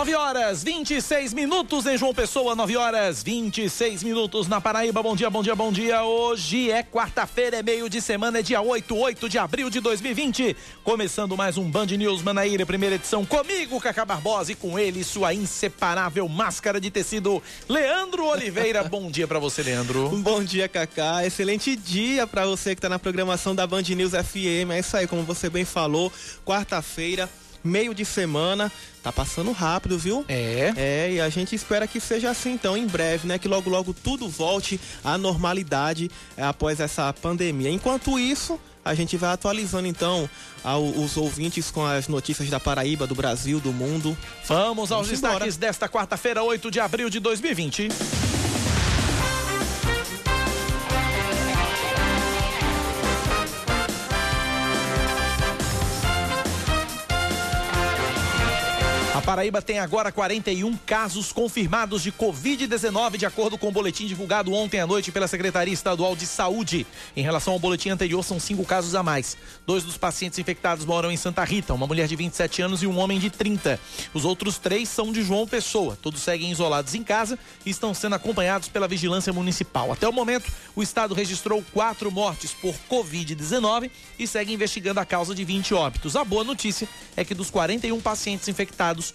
9 horas 26 minutos em João Pessoa, 9 horas 26 minutos na Paraíba. Bom dia, bom dia, bom dia. Hoje é quarta-feira, é meio de semana, é dia 8, 8 de abril de 2020. Começando mais um Band News Manaíra, primeira edição. Comigo, Cacá Barbosa, e com ele, sua inseparável máscara de tecido, Leandro Oliveira. bom dia para você, Leandro. Bom dia, Cacá. Excelente dia para você que tá na programação da Band News FM. É isso aí, como você bem falou, quarta-feira meio de semana. Tá passando rápido, viu? É. É, e a gente espera que seja assim, então, em breve, né? Que logo, logo tudo volte à normalidade é, após essa pandemia. Enquanto isso, a gente vai atualizando então ao, os ouvintes com as notícias da Paraíba, do Brasil, do mundo. Vamos aos Vamos destaques desta quarta-feira, 8 de abril de 2020. Paraíba tem agora 41 casos confirmados de Covid-19, de acordo com o boletim divulgado ontem à noite pela Secretaria Estadual de Saúde. Em relação ao boletim anterior, são cinco casos a mais. Dois dos pacientes infectados moram em Santa Rita, uma mulher de 27 anos e um homem de 30. Os outros três são de João Pessoa. Todos seguem isolados em casa e estão sendo acompanhados pela Vigilância Municipal. Até o momento, o estado registrou quatro mortes por Covid-19 e segue investigando a causa de 20 óbitos. A boa notícia é que dos 41 pacientes infectados,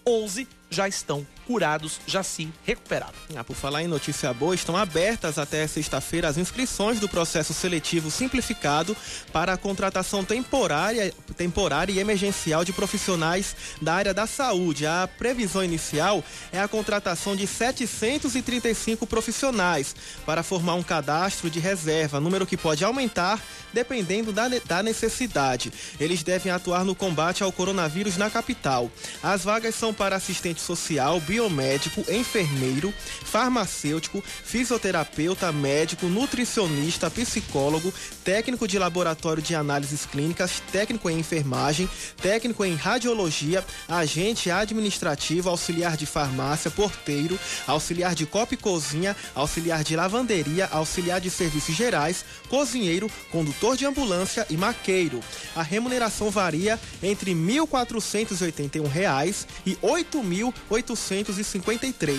11 já estão curados, já se recuperaram. Ah, por falar em notícia boa, estão abertas até sexta-feira as inscrições do processo seletivo simplificado para a contratação temporária, temporária e emergencial de profissionais da área da saúde. A previsão inicial é a contratação de 735 profissionais para formar um cadastro de reserva, número que pode aumentar dependendo da, da necessidade. Eles devem atuar no combate ao coronavírus na capital. As vagas são para assistente social, biomédico, enfermeiro, farmacêutico, fisioterapeuta, médico, nutricionista, psicólogo, técnico de laboratório de análises clínicas, técnico em enfermagem, técnico em radiologia, agente administrativo, auxiliar de farmácia, porteiro, auxiliar de copa e cozinha, auxiliar de lavanderia, auxiliar de serviços gerais, cozinheiro, condutor de ambulância e maqueiro. A remuneração varia entre R$ 1.481 e 8.853.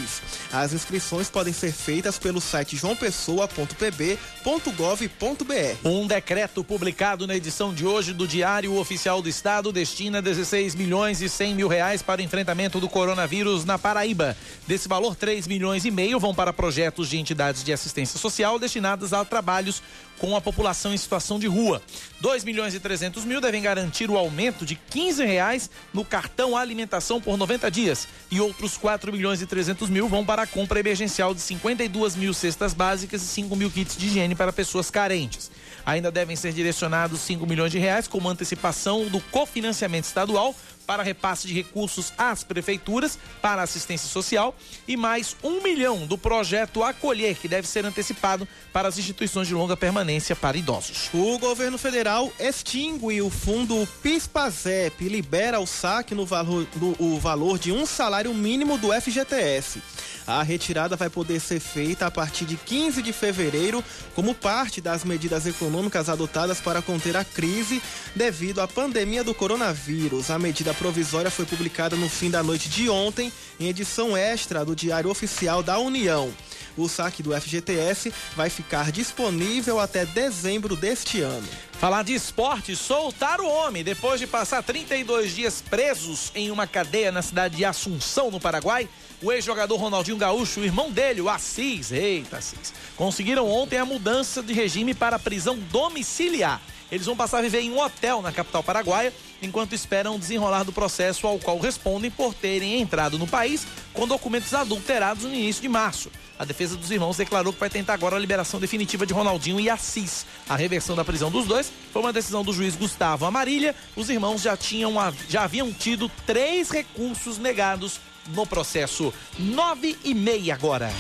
As inscrições podem ser feitas pelo site joaopessoa.pb.gov.br. Um decreto publicado na edição de hoje do Diário Oficial do Estado destina 16 milhões e 100 mil reais para o enfrentamento do coronavírus na Paraíba. Desse valor, 3 milhões e meio vão para projetos de entidades de assistência social destinados a trabalhos com a população em situação de rua. 2 milhões e 300 mil devem garantir o aumento de 15 reais no cartão alimentação por 90 dias e outros 4 milhões e 300 mil vão para a compra emergencial de 52 mil cestas básicas e 5 mil kits de higiene para pessoas carentes. Ainda devem ser direcionados 5 milhões de reais como antecipação do cofinanciamento estadual para repasse de recursos às prefeituras para assistência social e mais um milhão do projeto Acolher, que deve ser antecipado para as instituições de longa permanência para idosos. O governo federal extingue o fundo PISPAZEP e libera o saque no valor, no, o valor de um salário mínimo do FGTS. A retirada vai poder ser feita a partir de 15 de fevereiro, como parte das medidas econômicas adotadas para conter a crise devido à pandemia do coronavírus. A medida provisória foi publicada no fim da noite de ontem, em edição extra do Diário Oficial da União. O saque do FGTS vai ficar disponível até dezembro deste ano. Falar de esporte, soltar o homem. Depois de passar 32 dias presos em uma cadeia na cidade de Assunção, no Paraguai, o ex-jogador Ronaldinho Gaúcho, o irmão dele, o Assis, eita Assis, conseguiram ontem a mudança de regime para prisão domiciliar. Eles vão passar a viver em um hotel na capital paraguaia, enquanto esperam desenrolar do processo ao qual respondem por terem entrado no país com documentos adulterados no início de março. A defesa dos irmãos declarou que vai tentar agora a liberação definitiva de Ronaldinho e Assis. A reversão da prisão dos dois foi uma decisão do juiz Gustavo Amarília. Os irmãos já, tinham, já haviam tido três recursos negados no processo. Nove e meia agora.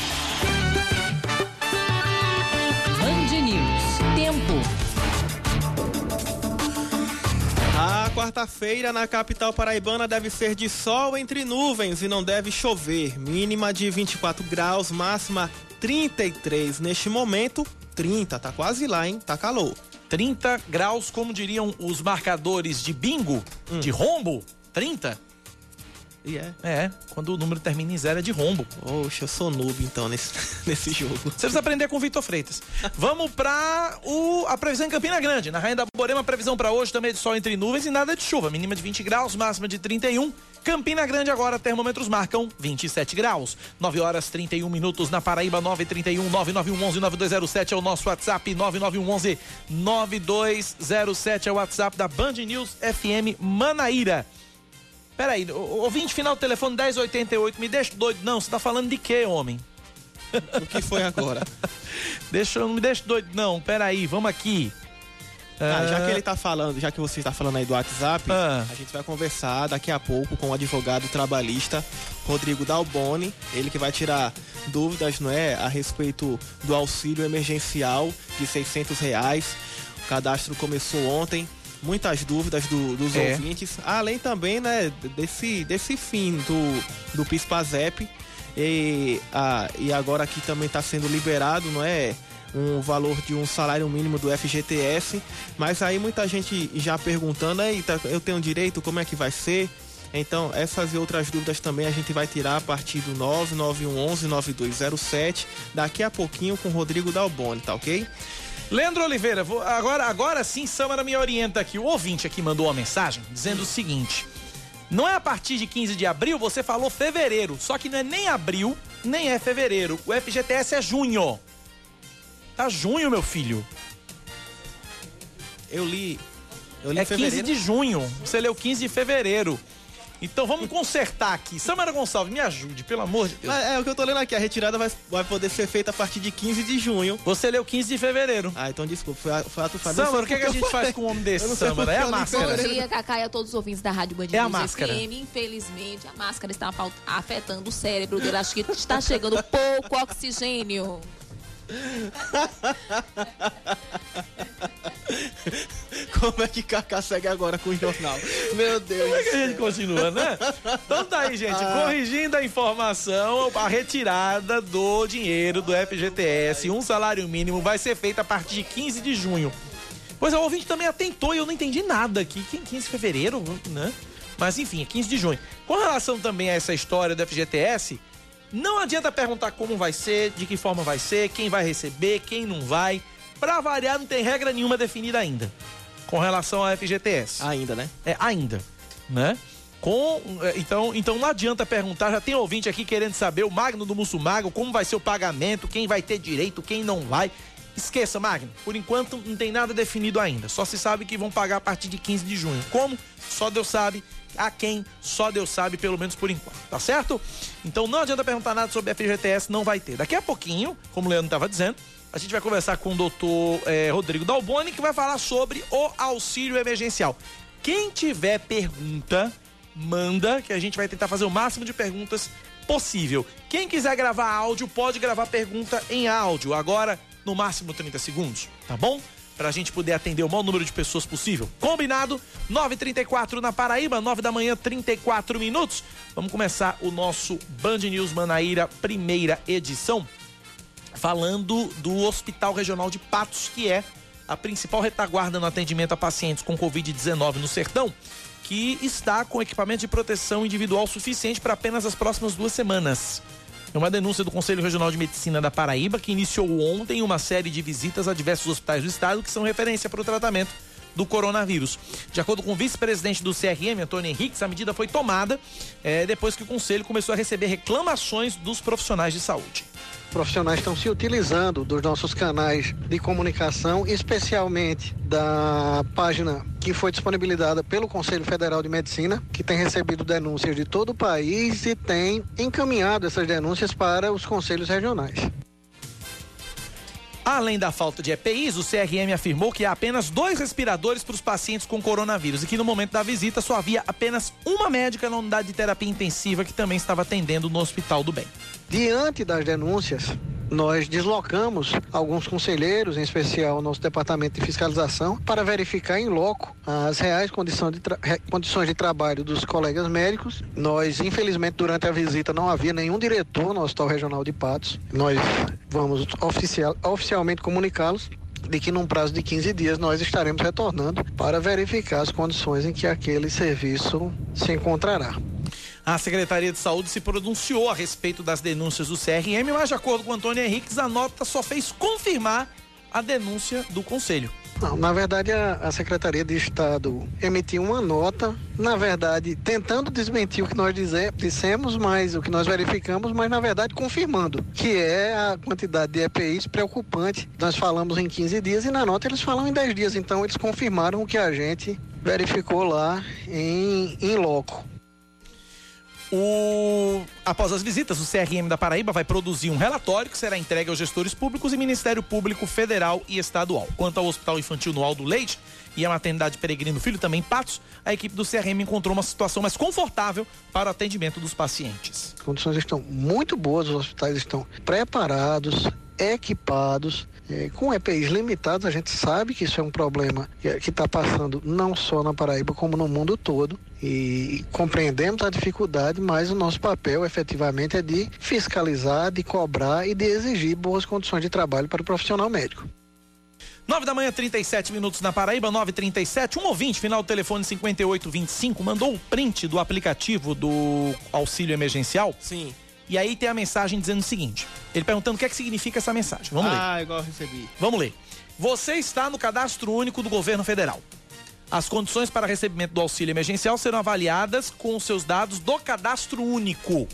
Band News. Tempo. A quarta-feira na capital paraibana deve ser de sol entre nuvens e não deve chover. Mínima de 24 graus, máxima 33 neste momento, 30, tá quase lá, hein? Tá calor. 30 graus, como diriam os marcadores de bingo, hum. de rombo, 30. E é. É, quando o número termina em zero é de rombo. Oxe, eu sou noob então nesse, nesse jogo. Você precisa aprender com o Vitor Freitas. Vamos pra o, a previsão em Campina Grande. Na Rainha da Borema, previsão para hoje também é de sol entre nuvens e nada de chuva. Mínima de 20 graus, máxima de 31. Campina Grande agora, termômetros marcam 27 graus. 9 horas 31 minutos na Paraíba, 931 9911 9207 é o nosso WhatsApp, 9911 9207 é o WhatsApp da Band News FM Manaíra. Peraí, ouvinte final do telefone 1088, me deixa doido. Não, você tá falando de quê, homem? O que foi agora? deixa, não me deixa doido, não. Peraí, vamos aqui. Ah, já que ele tá falando, já que você está falando aí do WhatsApp, ah. a gente vai conversar daqui a pouco com o advogado trabalhista Rodrigo Dalboni, ele que vai tirar dúvidas, não é, a respeito do auxílio emergencial de 600 reais. O cadastro começou ontem, muitas dúvidas do, dos é. ouvintes, além também, né, desse, desse fim do, do PISPAZEP. E, ah, e agora aqui também está sendo liberado, não é? um valor de um salário mínimo do FGTS, mas aí muita gente já perguntando, eita, eu tenho direito, como é que vai ser? Então, essas e outras dúvidas também a gente vai tirar a partir do 991119207, daqui a pouquinho com o Rodrigo Dalboni, tá ok? Leandro Oliveira, vou, agora, agora sim, Samara me orienta aqui. O ouvinte aqui mandou uma mensagem dizendo o seguinte: não é a partir de 15 de abril, você falou fevereiro. Só que não é nem abril, nem é fevereiro. O FGTS é junho. Tá junho, meu filho. Eu li. Eu li é fevereiro. 15 de junho. Você leu 15 de fevereiro. Então vamos consertar aqui. Samara Gonçalves, me ajude, pelo amor de Deus. É, é, o que eu tô lendo aqui. A retirada vai, vai poder ser feita a partir de 15 de junho. Você leu 15 de fevereiro. Ah, então desculpa. Foi, foi ato falho. Samara, o que, é que a gente faz com um homem desse, Samara? É a máscara. Bom dia, Cacá, e a todos os ouvintes da Rádio Band É a máscara. FM. Infelizmente, a máscara está afetando o cérebro dele. Acho que está chegando pouco oxigênio. Como é que Kaká segue agora com o jornal? Meu Deus. Como é que a gente continua, né? Então tá aí, gente. Ah. Corrigindo a informação, a retirada do dinheiro do FGTS, um salário mínimo, vai ser feita a partir de 15 de junho. Pois é, o ouvinte também atentou e eu não entendi nada aqui. 15 de fevereiro, né? Mas enfim, é 15 de junho. Com relação também a essa história do FGTS, não adianta perguntar como vai ser, de que forma vai ser, quem vai receber, quem não vai. Pra variar, não tem regra nenhuma definida ainda. Com relação ao FGTS. Ainda, né? É, ainda. Né? Com, é, então, então não adianta perguntar, já tem ouvinte aqui querendo saber o Magno do Mussumago, como vai ser o pagamento, quem vai ter direito, quem não vai. Esqueça, Magno, por enquanto não tem nada definido ainda. Só se sabe que vão pagar a partir de 15 de junho. Como? Só Deus sabe a quem só Deus sabe, pelo menos por enquanto, tá certo? Então não adianta perguntar nada sobre a FGTS, não vai ter. Daqui a pouquinho, como o Leandro estava dizendo, a gente vai conversar com o doutor é, Rodrigo Dalboni, que vai falar sobre o auxílio emergencial. Quem tiver pergunta, manda, que a gente vai tentar fazer o máximo de perguntas possível. Quem quiser gravar áudio, pode gravar pergunta em áudio. Agora, no máximo 30 segundos, tá bom? para a gente poder atender o maior número de pessoas possível. Combinado? 9h34 na Paraíba, 9 da manhã, 34 minutos. Vamos começar o nosso Band News Manaíra, primeira edição, falando do Hospital Regional de Patos, que é a principal retaguarda no atendimento a pacientes com Covid-19 no sertão, que está com equipamento de proteção individual suficiente para apenas as próximas duas semanas. É uma denúncia do Conselho Regional de Medicina da Paraíba, que iniciou ontem uma série de visitas a diversos hospitais do estado que são referência para o tratamento do coronavírus. De acordo com o vice-presidente do CRM, Antônio Henriques, a medida foi tomada é, depois que o Conselho começou a receber reclamações dos profissionais de saúde profissionais estão se utilizando dos nossos canais de comunicação, especialmente da página que foi disponibilizada pelo Conselho Federal de Medicina, que tem recebido denúncias de todo o país e tem encaminhado essas denúncias para os conselhos regionais. Além da falta de EPIs, o CRM afirmou que há apenas dois respiradores para os pacientes com coronavírus e que no momento da visita só havia apenas uma médica na unidade de terapia intensiva que também estava atendendo no Hospital do Bem. Diante das denúncias nós deslocamos alguns conselheiros, em especial o nosso departamento de fiscalização, para verificar em loco as reais condições de, condições de trabalho dos colegas médicos. Nós, infelizmente, durante a visita não havia nenhum diretor no Hospital Regional de Patos. Nós vamos oficial, oficialmente comunicá-los de que num prazo de 15 dias nós estaremos retornando para verificar as condições em que aquele serviço se encontrará. A Secretaria de Saúde se pronunciou a respeito das denúncias do CRM, mas de acordo com Antônio Henriques, a nota só fez confirmar a denúncia do Conselho. Não, na verdade a, a, Secretaria de Estado emitiu uma nota, na verdade, tentando desmentir o que nós dizer, dissemos, mas o que nós verificamos, mas na verdade confirmando, que é a quantidade de EPIs preocupante. Nós falamos em 15 dias e na nota eles falam em 10 dias, então eles confirmaram o que a gente verificou lá em, em loco. O... Após as visitas, o CRM da Paraíba vai produzir um relatório que será entregue aos gestores públicos e Ministério Público Federal e Estadual. Quanto ao Hospital Infantil no Aldo Leite e a Maternidade Peregrino Filho, também em Patos, a equipe do CRM encontrou uma situação mais confortável para o atendimento dos pacientes. As condições estão muito boas, os hospitais estão preparados, equipados, é, com EPIs limitados, a gente sabe que isso é um problema que está passando não só na Paraíba, como no mundo todo. E compreendemos a dificuldade, mas o nosso papel efetivamente é de fiscalizar, de cobrar e de exigir boas condições de trabalho para o profissional médico. 9 da manhã, 37 minutos na Paraíba, 9h37. Um ouvinte, final do telefone 5825, mandou o print do aplicativo do auxílio emergencial. Sim. E aí tem a mensagem dizendo o seguinte: ele perguntando o que é que significa essa mensagem. Vamos ah, ler. Ah, igual eu recebi. Vamos ler. Você está no cadastro único do governo federal. As condições para recebimento do auxílio emergencial serão avaliadas com os seus dados do cadastro único.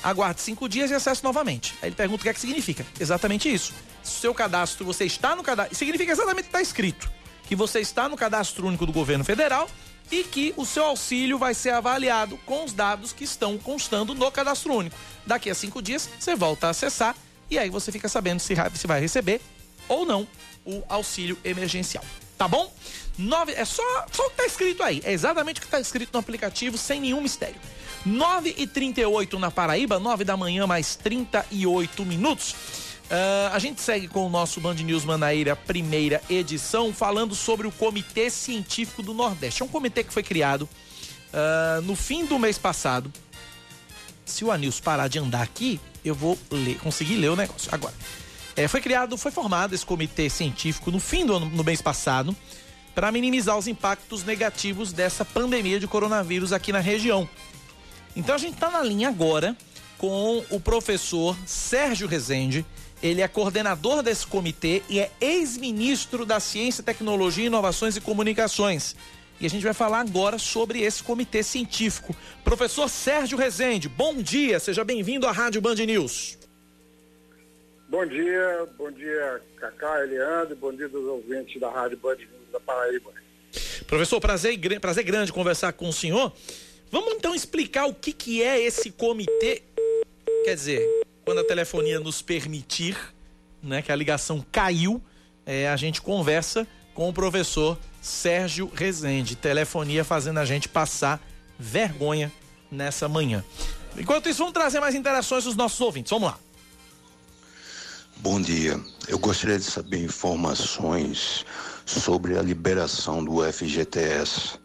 Aguarde cinco dias e acesse novamente. Aí ele pergunta o que é que significa. Exatamente isso. Seu cadastro, você está no cadastro. Significa exatamente o que está escrito. Que você está no cadastro único do governo federal e que o seu auxílio vai ser avaliado com os dados que estão constando no cadastro único. Daqui a cinco dias, você volta a acessar e aí você fica sabendo se vai receber ou não o auxílio emergencial. Tá bom? Nove, é só, só o que tá escrito aí. É exatamente o que tá escrito no aplicativo, sem nenhum mistério. 9 e 38 na Paraíba, 9 da manhã, mais 38 minutos. Uh, a gente segue com o nosso Band News Manaíra, primeira edição, falando sobre o Comitê Científico do Nordeste. É um comitê que foi criado uh, no fim do mês passado. Se o Anils parar de andar aqui, eu vou ler, conseguir ler o negócio. Agora, é, foi criado, foi formado esse comitê científico no fim do ano, no mês passado, para minimizar os impactos negativos dessa pandemia de coronavírus aqui na região. Então a gente está na linha agora com o professor Sérgio Rezende, ele é coordenador desse comitê e é ex-ministro da Ciência, Tecnologia, Inovações e Comunicações. E a gente vai falar agora sobre esse comitê científico. Professor Sérgio Rezende, bom dia, seja bem-vindo à Rádio Band News. Bom dia, bom dia Cacá, Eliandro, bom dia dos ouvintes da Rádio Band News da Paraíba. Professor, prazer, prazer grande conversar com o senhor. Vamos então explicar o que, que é esse comitê. Quer dizer, quando a telefonia nos permitir, né, que a ligação caiu, é, a gente conversa com o professor Sérgio Rezende. Telefonia fazendo a gente passar vergonha nessa manhã. Enquanto isso, vamos trazer mais interações dos nossos ouvintes. Vamos lá. Bom dia. Eu gostaria de saber informações sobre a liberação do FGTS.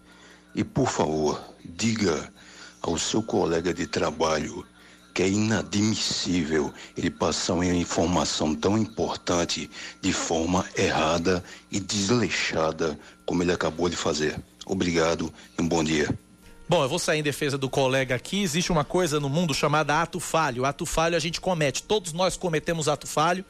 E, por favor, diga ao seu colega de trabalho que é inadmissível ele passar uma informação tão importante de forma errada e desleixada como ele acabou de fazer. Obrigado e um bom dia. Bom, eu vou sair em defesa do colega aqui. Existe uma coisa no mundo chamada ato falho. Ato falho a gente comete. Todos nós cometemos ato falho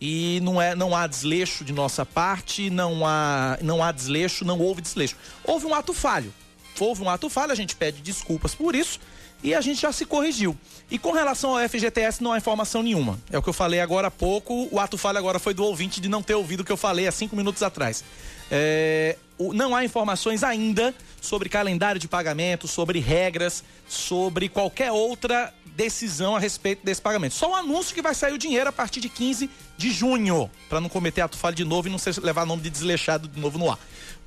e não é não há desleixo de nossa parte, não há não há desleixo, não houve desleixo. Houve um ato falho. Houve um ato falho, a gente pede desculpas por isso e a gente já se corrigiu. E com relação ao FGTS, não há informação nenhuma. É o que eu falei agora há pouco. O ato falho agora foi do ouvinte de não ter ouvido o que eu falei há cinco minutos atrás. É, não há informações ainda sobre calendário de pagamento, sobre regras, sobre qualquer outra decisão a respeito desse pagamento. Só o um anúncio que vai sair o dinheiro a partir de 15 de junho, para não cometer ato falho de novo e não ser, levar nome de desleixado de novo no ar.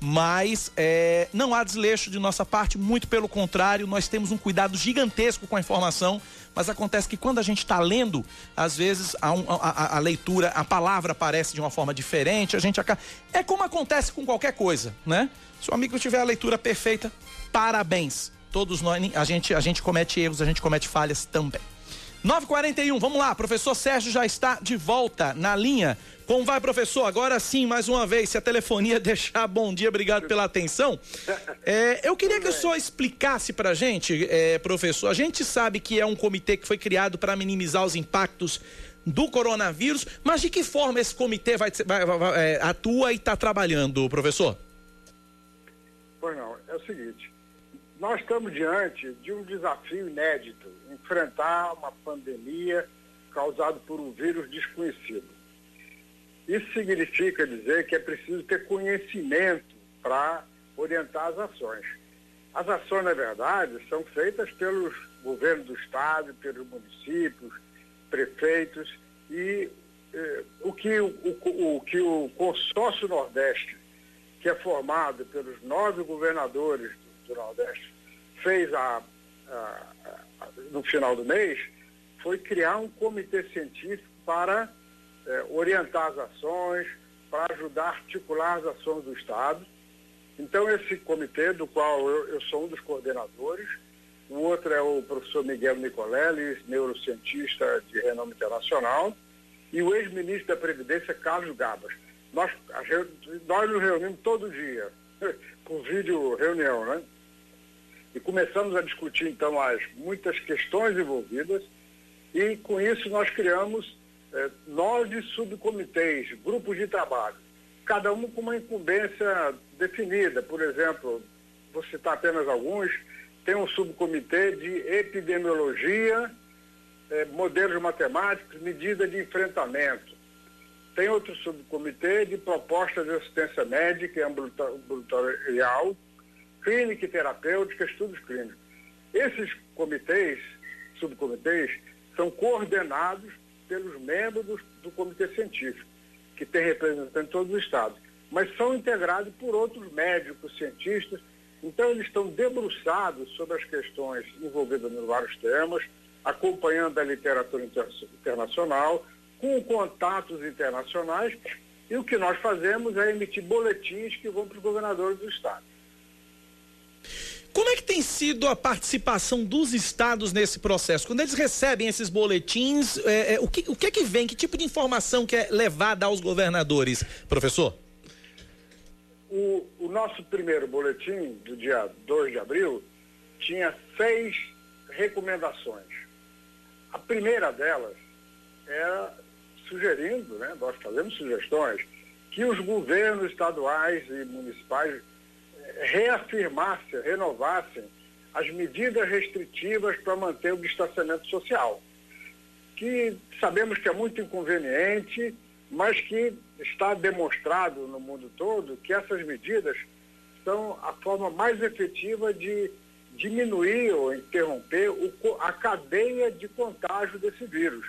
Mas é, não há desleixo de nossa parte, muito pelo contrário, nós temos um cuidado gigantesco com a informação mas acontece que quando a gente está lendo, às vezes a, a, a, leitura, a palavra aparece de uma forma diferente, a gente acaba. É como acontece com qualquer coisa, né? Se o amigo tiver a leitura perfeita, parabéns. Todos nós, a gente, a gente comete erros, a gente comete falhas também. 941, vamos lá, professor Sérgio já está de volta na linha. Como vai, professor? Agora sim, mais uma vez, se a telefonia deixar, bom dia, obrigado pela atenção. É, eu queria que o senhor explicasse pra gente, é, professor. A gente sabe que é um comitê que foi criado para minimizar os impactos do coronavírus, mas de que forma esse comitê vai, vai, vai é, atua e está trabalhando, professor? Pois não, é o seguinte, nós estamos diante de um desafio inédito, enfrentar uma pandemia causada por um vírus desconhecido. Isso significa dizer que é preciso ter conhecimento para orientar as ações. As ações, na verdade, são feitas pelos governos do Estado, pelos municípios, prefeitos, e eh, o, que, o, o, o que o consórcio Nordeste, que é formado pelos nove governadores do, do Nordeste, fez a, a, a, no final do mês, foi criar um comitê científico para é, orientar as ações, para ajudar a articular as ações do Estado. Então, esse comitê, do qual eu, eu sou um dos coordenadores, o outro é o professor Miguel Nicolelli, neurocientista de renome internacional, e o ex-ministro da Previdência, Carlos Gabas. Nós, nós nos reunimos todo dia, por vídeo reunião, né? E começamos a discutir, então, as muitas questões envolvidas, e com isso nós criamos é, nove subcomitês, grupos de trabalho, cada um com uma incumbência definida. Por exemplo, vou citar apenas alguns, tem um subcomitê de epidemiologia, é, modelos matemáticos, medida de enfrentamento. Tem outro subcomitê de propostas de assistência médica e ambulatorial, clínica e terapêutica, estudos clínicos. Esses comitês, subcomitês, são coordenados pelos membros do, do Comitê Científico, que tem representantes em todos os estados, mas são integrados por outros médicos, cientistas, então eles estão debruçados sobre as questões envolvidas nos vários temas, acompanhando a literatura internacional, com contatos internacionais, e o que nós fazemos é emitir boletins que vão para os governadores do estado. Como é que tem sido a participação dos estados nesse processo? Quando eles recebem esses boletins, é, é, o, que, o que é que vem? Que tipo de informação que é levada aos governadores, professor? O, o nosso primeiro boletim, do dia 2 de abril, tinha seis recomendações. A primeira delas era sugerindo, né, nós fazemos sugestões, que os governos estaduais e municipais reafirmassem, renovassem as medidas restritivas para manter o distanciamento social, que sabemos que é muito inconveniente, mas que está demonstrado no mundo todo que essas medidas são a forma mais efetiva de diminuir ou interromper o, a cadeia de contágio desse vírus.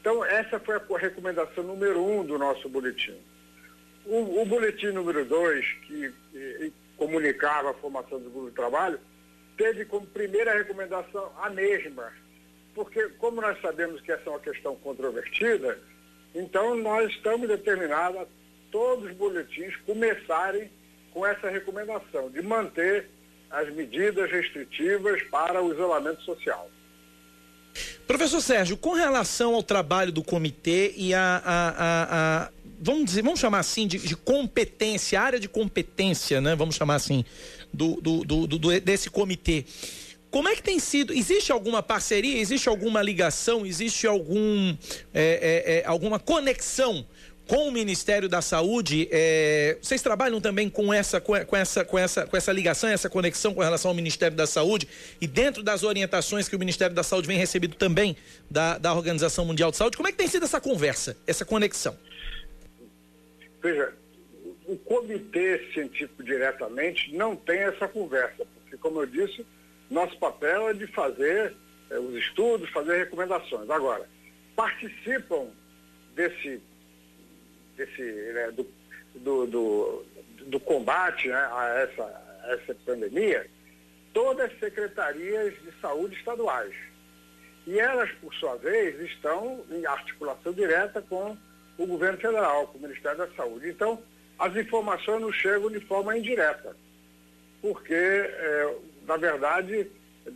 Então, essa foi a recomendação número um do nosso boletim. O, o boletim número 2, que, que, comunicava a formação do grupo de trabalho, teve como primeira recomendação a mesma. Porque, como nós sabemos que essa é uma questão controvertida, então nós estamos determinados a todos os boletins começarem com essa recomendação de manter as medidas restritivas para o isolamento social. Professor Sérgio, com relação ao trabalho do comitê e a, a, a, a vamos dizer, vamos chamar assim de, de, competência, área de competência, né? Vamos chamar assim do, do, do, do, desse comitê. Como é que tem sido? Existe alguma parceria? Existe alguma ligação? Existe algum é, é, é, alguma conexão com o Ministério da Saúde, é, vocês trabalham também com essa, com, essa, com, essa, com essa ligação, essa conexão com relação ao Ministério da Saúde e dentro das orientações que o Ministério da Saúde vem recebido também da, da Organização Mundial de Saúde, como é que tem sido essa conversa, essa conexão? Veja, o comitê científico diretamente não tem essa conversa, porque, como eu disse, nosso papel é de fazer é, os estudos, fazer recomendações. Agora, participam desse desse, né, do, do, do, do, combate né, a, essa, a essa pandemia, todas as secretarias de saúde estaduais. E elas, por sua vez, estão em articulação direta com o governo federal, com o Ministério da Saúde. Então, as informações não chegam de forma indireta, porque, é, na verdade,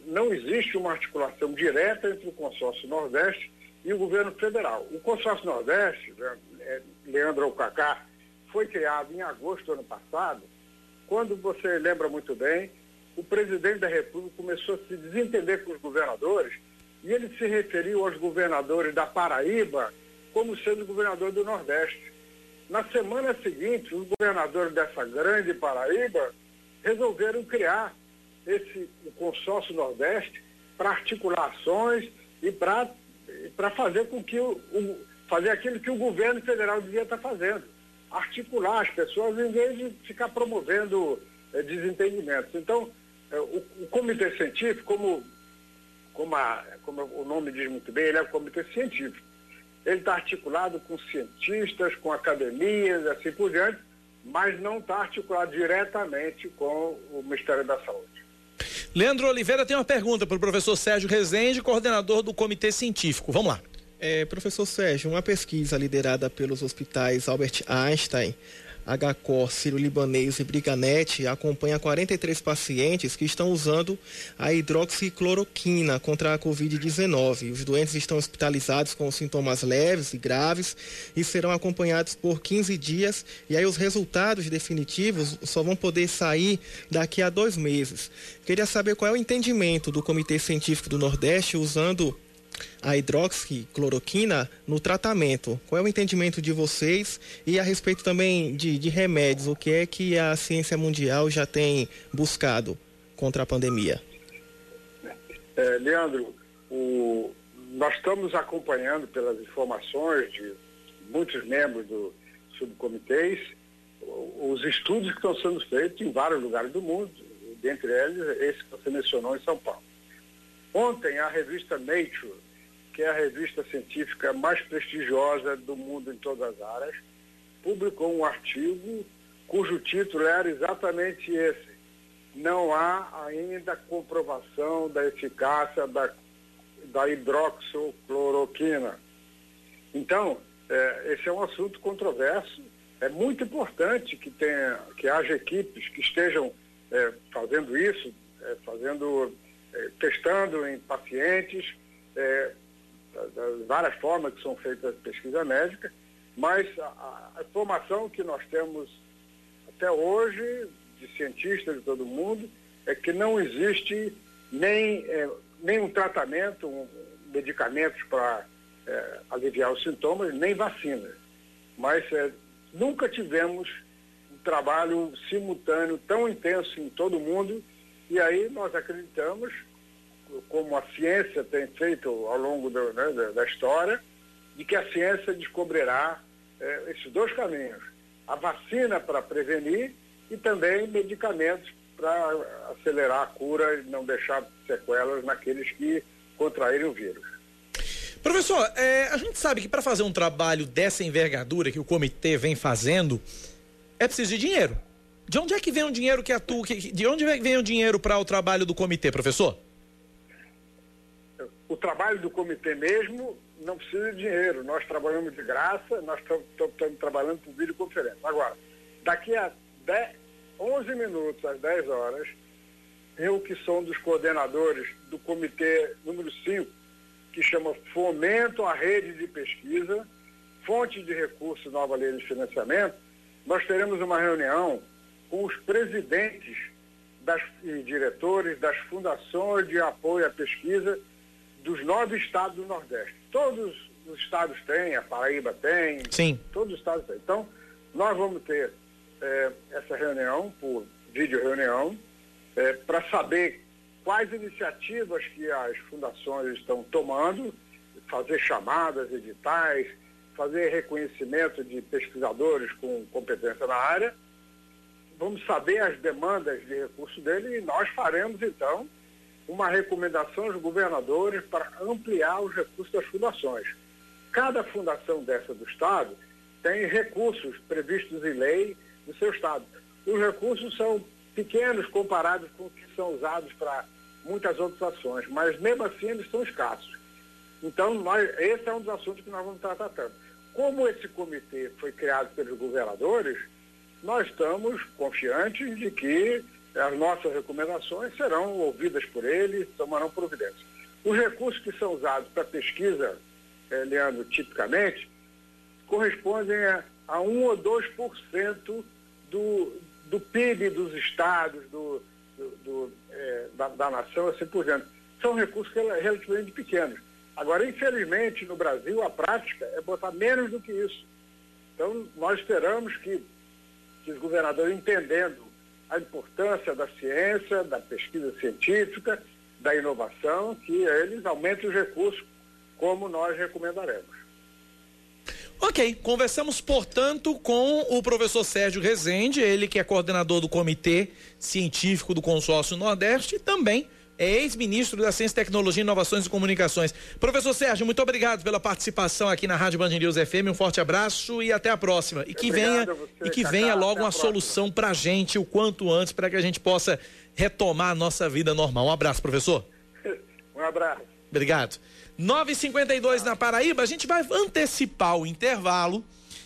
não existe uma articulação direta entre o consórcio Nordeste e o governo federal. O consórcio Nordeste, é, Leandro Alcacá, foi criado em agosto do ano passado, quando você lembra muito bem, o presidente da República começou a se desentender com os governadores e ele se referiu aos governadores da Paraíba como sendo governador do Nordeste. Na semana seguinte, os governadores dessa grande Paraíba resolveram criar esse consórcio Nordeste para articular ações e para fazer com que o, o, fazer aquilo que o governo federal devia estar fazendo, articular as pessoas em vez de ficar promovendo é, desentendimentos. Então, é, o, o, comitê científico, como, como, a, como o nome diz muito bem, ele é um comitê científico ele está articulado com cientistas, com academias, assim por diante, mas não está articulado diretamente com o Ministério da Saúde. Leandro Oliveira tem uma pergunta para o professor Sérgio Rezende, coordenador do Comitê Científico. Vamos lá. É, professor Sérgio, uma pesquisa liderada pelos hospitais Albert Einstein HCOR, Sírio-Libanês e Briganet acompanha 43 pacientes que estão usando a hidroxicloroquina contra a Covid-19. Os doentes estão hospitalizados com sintomas leves e graves e serão acompanhados por 15 dias. E aí os resultados definitivos só vão poder sair daqui a dois meses. Queria saber qual é o entendimento do Comitê Científico do Nordeste usando a hidroxicloroquina no tratamento. Qual é o entendimento de vocês e a respeito também de, de remédios? O que é que a ciência mundial já tem buscado contra a pandemia? É, Leandro, o, nós estamos acompanhando pelas informações de muitos membros do subcomitês os estudos que estão sendo feitos em vários lugares do mundo, dentre eles esse que você mencionou em São Paulo. Ontem a revista Nature que é a revista científica mais prestigiosa do mundo em todas as áreas, publicou um artigo cujo título era exatamente esse. Não há ainda comprovação da eficácia da, da hidroxicloroquina. Então, é, esse é um assunto controverso. É muito importante que, tenha, que haja equipes que estejam é, fazendo isso, é, fazendo, é, testando em pacientes, é, das várias formas que são feitas pesquisa médica, mas a, a informação que nós temos até hoje, de cientistas de todo mundo, é que não existe nem, é, nem um tratamento, um, medicamentos para aliviar os sintomas, nem vacinas. Mas nunca tivemos um trabalho simultâneo tão intenso em todo mundo, e aí nós acreditamos como a ciência tem feito ao longo do, né, da, da, história, de que a ciência descobrirá é, esses dois caminhos. A vacina para prevenir e também medicamentos para acelerar a cura e não deixar sequelas naqueles que contraírem o vírus. Professor, é, a gente sabe que para fazer um trabalho dessa envergadura que o comitê vem fazendo, é preciso de dinheiro. De onde é que vem o dinheiro que atua? De onde vem o dinheiro para o trabalho do comitê, professor? o trabalho do comitê mesmo não precisa de dinheiro. Nós trabalhamos de graça, nós estamos trabalhando por videoconferência. Agora, daqui a 10, 11 minutos, às 10 horas, eu que sou um dos coordenadores do comitê número 5, que chama Fomento à Rede de Pesquisa, Fonte de Recursos Nova Lei de Financiamento, nós teremos uma reunião os presidentes das, e diretores das fundações de apoio à pesquisa dos nove estados do Nordeste. Todos os estados têm, a Paraíba tem, Sim. todos os estados têm. Então, nós vamos ter é, essa reunião, por vídeo reunião, é, para saber quais iniciativas que as fundações estão tomando, fazer chamadas, editais, fazer reconhecimento de pesquisadores com competência na área. Vamos saber as demandas de recursos dele e nós faremos, então, uma recomendação aos governadores para ampliar os recursos das fundações. Cada fundação dessa do Estado tem recursos previstos em lei no seu Estado. Os recursos são pequenos comparados com os que são usados para muitas outras ações, mas mesmo assim eles são escassos. Então, nós, esse é um dos assuntos que nós vamos estar tratando. Como esse comitê foi criado pelos governadores, nós estamos confiantes de que as nossas recomendações serão ouvidas por eles, tomarão providência. Os recursos que são usados para pesquisa, eh, Leandro, tipicamente, correspondem a, a 1 ou 2% do, do PIB dos estados, do, do, do eh, da, da, nação, assim por diante. São recursos relativamente pequenos. Agora, infelizmente, no Brasil, a prática é botar menos do que isso. Então, nós esperamos que, que os governadores, entendendo a importância da ciência, da pesquisa científica, da inovação, que eles aumentem os recursos, como nós recomendaremos. Ok, conversamos, portanto, com o professor Sérgio Rezende, ele que é coordenador do Comitê Científico do Consórcio Nordeste e também é ex-ministro da Ciência, Tecnologia, Inovações e Comunicações. Professor Sérgio, muito obrigado pela participação aqui na Rádio Band News FM. Um forte abraço e até a próxima. E que venha você, e que venha logo uma solução para a gente o quanto antes para que a gente possa retomar a nossa vida normal. Um abraço, professor. Um abraço. Obrigado. 9h52 na Paraíba, a gente vai antecipar o intervalo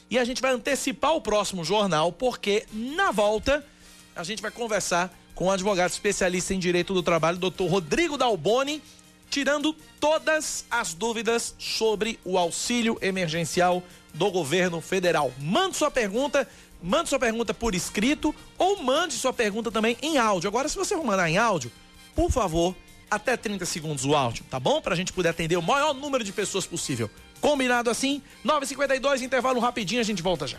e a gente vai antecipar o próximo jornal, porque na volta a gente vai conversar com o advogado especialista em direito do trabalho, doutor Rodrigo Dalboni, tirando todas as dúvidas sobre o auxílio emergencial do governo federal. Mande sua pergunta, mande sua pergunta por escrito ou mande sua pergunta também em áudio. Agora, se você mandar em áudio, por favor, até 30 segundos o áudio, tá bom? Pra gente poder atender o maior número de pessoas possível. Combinado assim? 9h52, intervalo rapidinho, a gente volta já.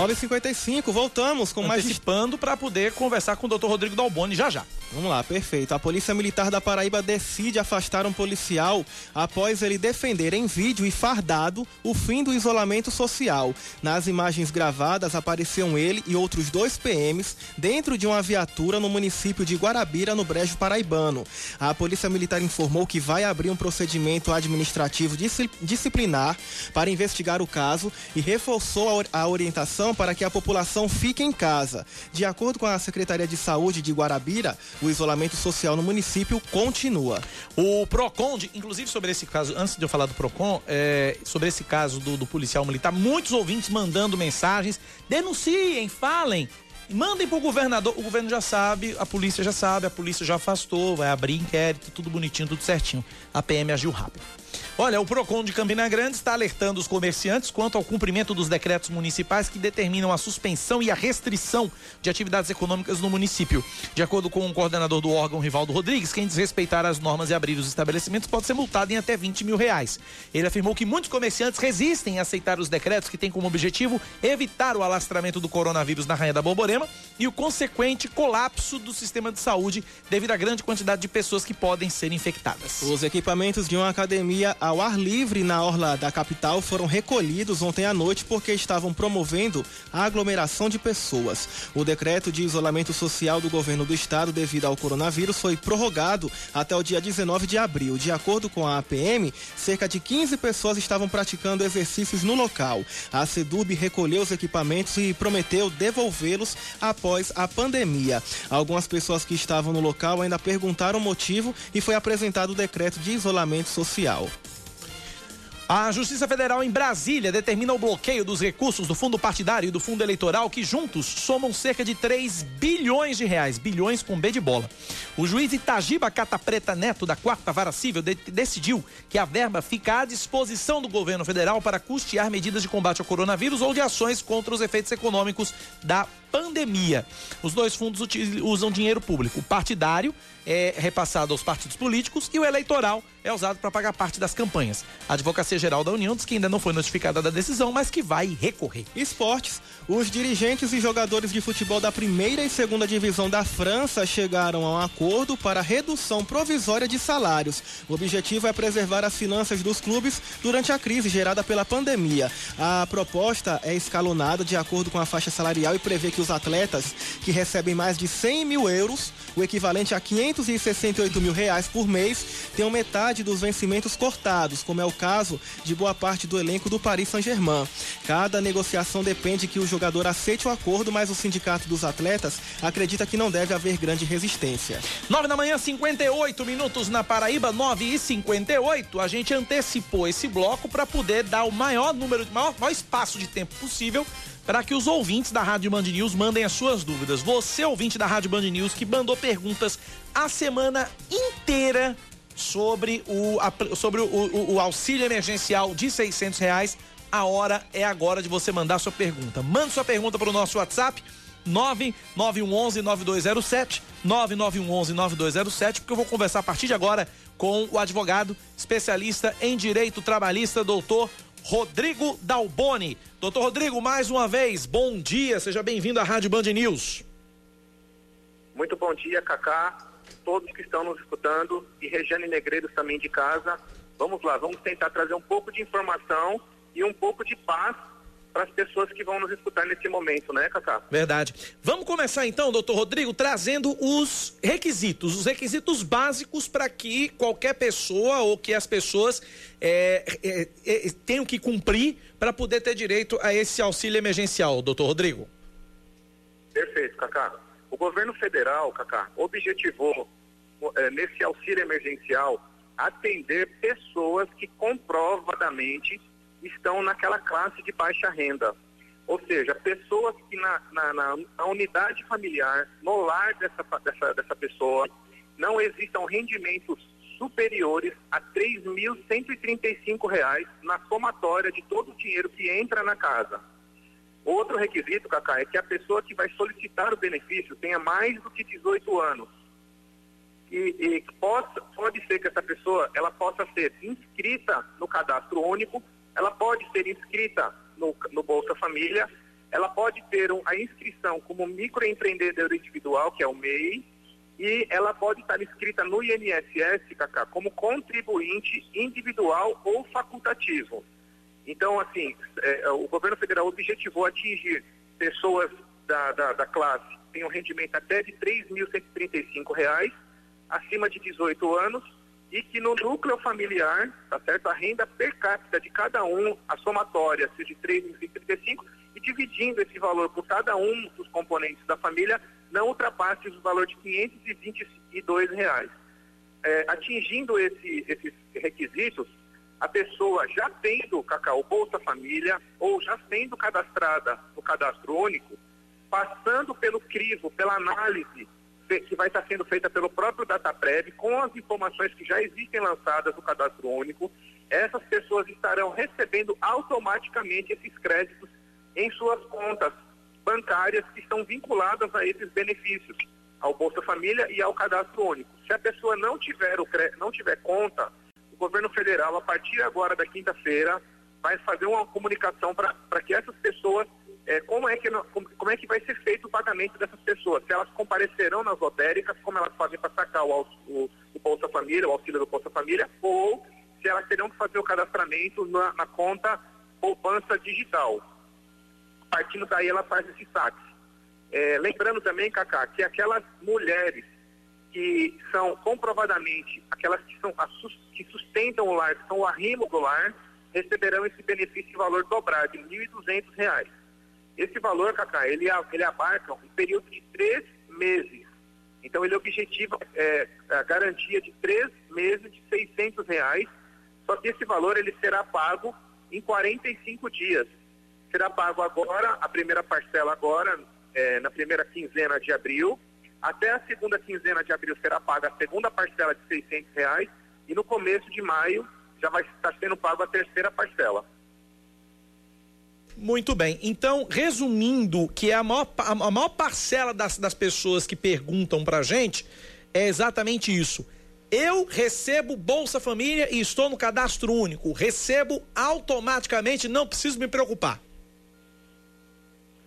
9h55, voltamos com mais. Antecipando para poder conversar com o doutor Rodrigo Dalboni já já. Vamos lá, perfeito. A Polícia Militar da Paraíba decide afastar um policial após ele defender em vídeo e fardado o fim do isolamento social. Nas imagens gravadas apareciam ele e outros dois PMs dentro de uma viatura no município de Guarabira, no Brejo Paraibano. A Polícia Militar informou que vai abrir um procedimento administrativo disciplinar para investigar o caso e reforçou a orientação para que a população fique em casa. De acordo com a Secretaria de Saúde de Guarabira, o isolamento social no município continua. O PROCON, inclusive sobre esse caso, antes de eu falar do PROCON, é, sobre esse caso do, do policial militar, muitos ouvintes mandando mensagens, denunciem, falem. Mandem pro governador, o governo já sabe, a polícia já sabe, a polícia já afastou, vai abrir inquérito, tudo bonitinho, tudo certinho. A PM agiu rápido. Olha, o PROCON de Campina Grande está alertando os comerciantes quanto ao cumprimento dos decretos municipais que determinam a suspensão e a restrição de atividades econômicas no município. De acordo com o coordenador do órgão, Rivaldo Rodrigues, quem desrespeitar as normas e abrir os estabelecimentos pode ser multado em até 20 mil reais. Ele afirmou que muitos comerciantes resistem a aceitar os decretos que têm como objetivo evitar o alastramento do coronavírus na Rainha da Borborema e o consequente colapso do sistema de saúde devido à grande quantidade de pessoas que podem ser infectadas. Os equipamentos de uma academia ao ar livre na orla da capital foram recolhidos ontem à noite porque estavam promovendo a aglomeração de pessoas. O decreto de isolamento social do governo do estado devido ao coronavírus foi prorrogado até o dia 19 de abril. De acordo com a APM, cerca de 15 pessoas estavam praticando exercícios no local. A SEDUB recolheu os equipamentos e prometeu devolvê-los após a pandemia. Algumas pessoas que estavam no local ainda perguntaram o motivo e foi apresentado o decreto de isolamento social. A Justiça Federal em Brasília determina o bloqueio dos recursos do fundo partidário e do fundo eleitoral que juntos somam cerca de 3 bilhões de reais, bilhões com B de bola. O juiz Itagiba Cata Preta Neto da Quarta Vara Civil de decidiu que a verba fica à disposição do governo federal para custear medidas de combate ao coronavírus ou de ações contra os efeitos econômicos da pandemia. Os dois fundos usam dinheiro público. O partidário é repassado aos partidos políticos e o eleitoral é usado para pagar parte das campanhas. A Advocacia Geral da União diz que ainda não foi notificada da decisão, mas que vai recorrer. Esportes. Os dirigentes e jogadores de futebol da primeira e segunda divisão da França chegaram a um acordo para redução provisória de salários. O objetivo é preservar as finanças dos clubes durante a crise gerada pela pandemia. A proposta é escalonada de acordo com a faixa salarial e prevê que os atletas que recebem mais de 100 mil euros, o equivalente a 568 mil reais por mês, tenham metade dos vencimentos cortados, como é o caso de boa parte do elenco do Paris Saint-Germain. Cada negociação depende que o jogador aceite o acordo, mas o sindicato dos atletas acredita que não deve haver grande resistência. 9 da manhã, 58 minutos na Paraíba, 9 e 58. A gente antecipou esse bloco para poder dar o maior número, maior, maior espaço de tempo possível para que os ouvintes da Rádio Band News mandem as suas dúvidas. Você, ouvinte da Rádio Band News, que mandou perguntas a semana inteira sobre o, sobre o, o, o auxílio emergencial de 600 reais, a hora é agora de você mandar sua pergunta. Mande sua pergunta para o nosso WhatsApp 99111 9207 99111 9207, porque eu vou conversar a partir de agora com o advogado especialista em direito trabalhista, doutor Rodrigo Dalboni. Doutor Rodrigo, mais uma vez, bom dia, seja bem-vindo à Rádio Band News. Muito bom dia, Cacá, todos que estão nos escutando e Regiane Negreiros também de casa. Vamos lá, vamos tentar trazer um pouco de informação e um pouco de paz para as pessoas que vão nos escutar nesse momento, né, Cacá? Verdade. Vamos começar então, doutor Rodrigo, trazendo os requisitos, os requisitos básicos para que qualquer pessoa ou que as pessoas é, é, é, tenham que cumprir para poder ter direito a esse auxílio emergencial, doutor Rodrigo. Perfeito, Cacá. O governo federal, Cacá, objetivou é, nesse auxílio emergencial atender pessoas que comprovadamente estão naquela classe de baixa renda. Ou seja, pessoas que na, na, na, unidade familiar, no lar dessa, dessa, dessa pessoa, não existam rendimentos superiores a R$ 3.135 na somatória de todo o dinheiro que entra na casa. Outro requisito, Cacá, é que a pessoa que vai solicitar o benefício tenha mais do que 18 anos. E, e possa, pode ser que essa pessoa ela possa ser inscrita no cadastro único ela pode ser inscrita no, no Bolsa Família, ela pode ter um, a inscrição como microempreendedor individual, que é o MEI, e ela pode estar inscrita no INSS, Cacá, como contribuinte individual ou facultativo. Então, assim, é, o governo federal objetivou atingir pessoas da, da, da classe que têm um rendimento até de R$ 3.135, acima de 18 anos, e que no núcleo familiar, tá certo? A renda per capita de cada um, a somatória seja de 3.035 e dividindo esse valor por cada um dos componentes da família, não ultrapasse o valor de 522 reais. É, atingindo esse, esses requisitos, a pessoa já tendo Cacau Bolsa Família ou já sendo cadastrada no cadastro único, passando pelo crivo, pela análise que vai estar sendo feita pelo próprio DataPrev, com as informações que já existem lançadas no cadastro único, essas pessoas estarão recebendo automaticamente esses créditos em suas contas bancárias que estão vinculadas a esses benefícios, ao Bolsa Família e ao cadastro único. Se a pessoa não tiver, o, não tiver conta, o governo federal, a partir agora da quinta-feira, vai fazer uma comunicação para que essas pessoas é, como, é que, como, é que vai ser feito o pagamento dessas pessoas? Se elas comparecerão nas lotéricas, como elas fazem para sacar o, o, o, Bolsa Família, o auxílio do Bolsa Família, ou se elas terão que fazer o cadastramento na, na conta poupança digital. Partindo daí, ela faz esse saque. É, lembrando também, Cacá, que aquelas mulheres que são comprovadamente aquelas que, são, que sustentam o lar, que são o arrimo do lar, receberão esse benefício de valor dobrado de R$ 1.200. Esse valor, Cacá, ele, ele abarca um período de três meses. Então, ele objetiva é, a garantia de três meses de 600 reais, só que esse valor ele será pago em 45 dias. Será pago agora, a primeira parcela agora, é, na primeira quinzena de abril, até a segunda quinzena de abril será paga a segunda parcela de 600 reais e no começo de maio já vai estar sendo pago a terceira parcela. Muito bem. Então, resumindo, que é a maior, a maior parcela das, das pessoas que perguntam pra gente é exatamente isso. Eu recebo Bolsa Família e estou no cadastro único. Recebo automaticamente, não preciso me preocupar.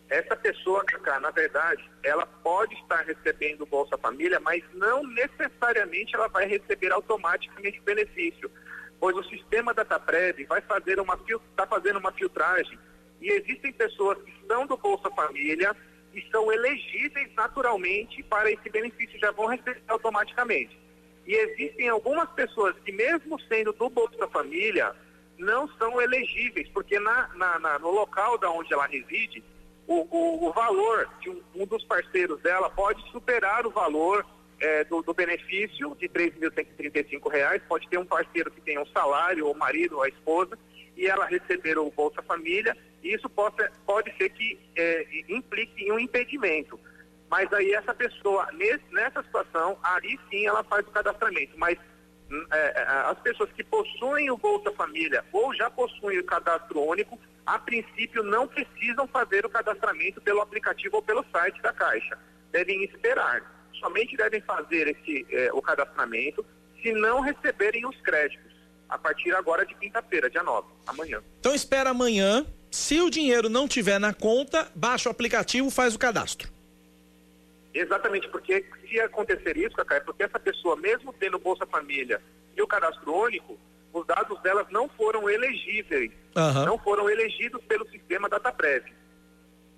Essa pessoa, Cacá, na verdade, ela pode estar recebendo Bolsa Família, mas não necessariamente ela vai receber automaticamente o benefício. Pois o sistema DataPrev vai fazer uma está fazendo uma filtragem e existem pessoas que estão do Bolsa Família, e são elegíveis naturalmente para esse benefício, já vão receber automaticamente. E existem algumas pessoas que, mesmo sendo do Bolsa Família, não são elegíveis, porque na, na, na no local da onde ela reside, o, o, o valor de um, um, dos parceiros dela pode superar o valor é, do, do, benefício de R$ 3.135, pode ter um parceiro que tenha um salário, ou o marido, ou a esposa, e ela receber o Bolsa Família, isso possa, pode ser que é, implique em um impedimento. Mas aí essa pessoa, nesse, nessa situação, aí sim ela faz o cadastramento. Mas hum, é, é, as pessoas que possuem o Bolsa Família ou já possuem o cadastro único, a princípio não precisam fazer o cadastramento pelo aplicativo ou pelo site da Caixa. Devem esperar. Somente devem fazer esse, é, o cadastramento se não receberem os créditos. A partir agora de quinta-feira, dia 9, amanhã. Então espera amanhã. Se o dinheiro não tiver na conta, baixa o aplicativo, faz o cadastro. Exatamente, porque se acontecer isso, Cacá, é porque essa pessoa, mesmo tendo Bolsa Família e o cadastro único, os dados delas não foram elegíveis, uhum. não foram elegidos pelo sistema DataPrev.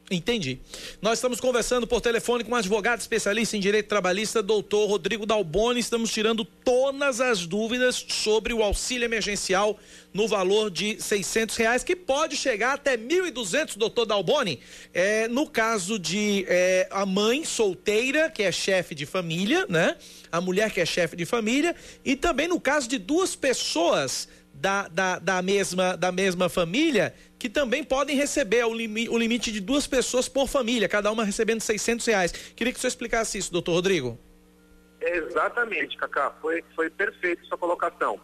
Entendi. Nós estamos conversando por telefone com um advogado especialista em direito trabalhista, doutor Rodrigo Dalboni. Estamos tirando todas as dúvidas sobre o auxílio emergencial no valor de seiscentos reais, que pode chegar até mil e duzentos, doutor Dalboni. É, no caso de é, a mãe solteira, que é chefe de família, né? A mulher que é chefe de família, e também no caso de duas pessoas da, da, da, mesma, da mesma família que também podem receber o, limi, o limite de duas pessoas por família, cada uma recebendo 600 reais. Queria que você explicasse isso, doutor Rodrigo. Exatamente, Cacá, foi, foi perfeito sua colocação.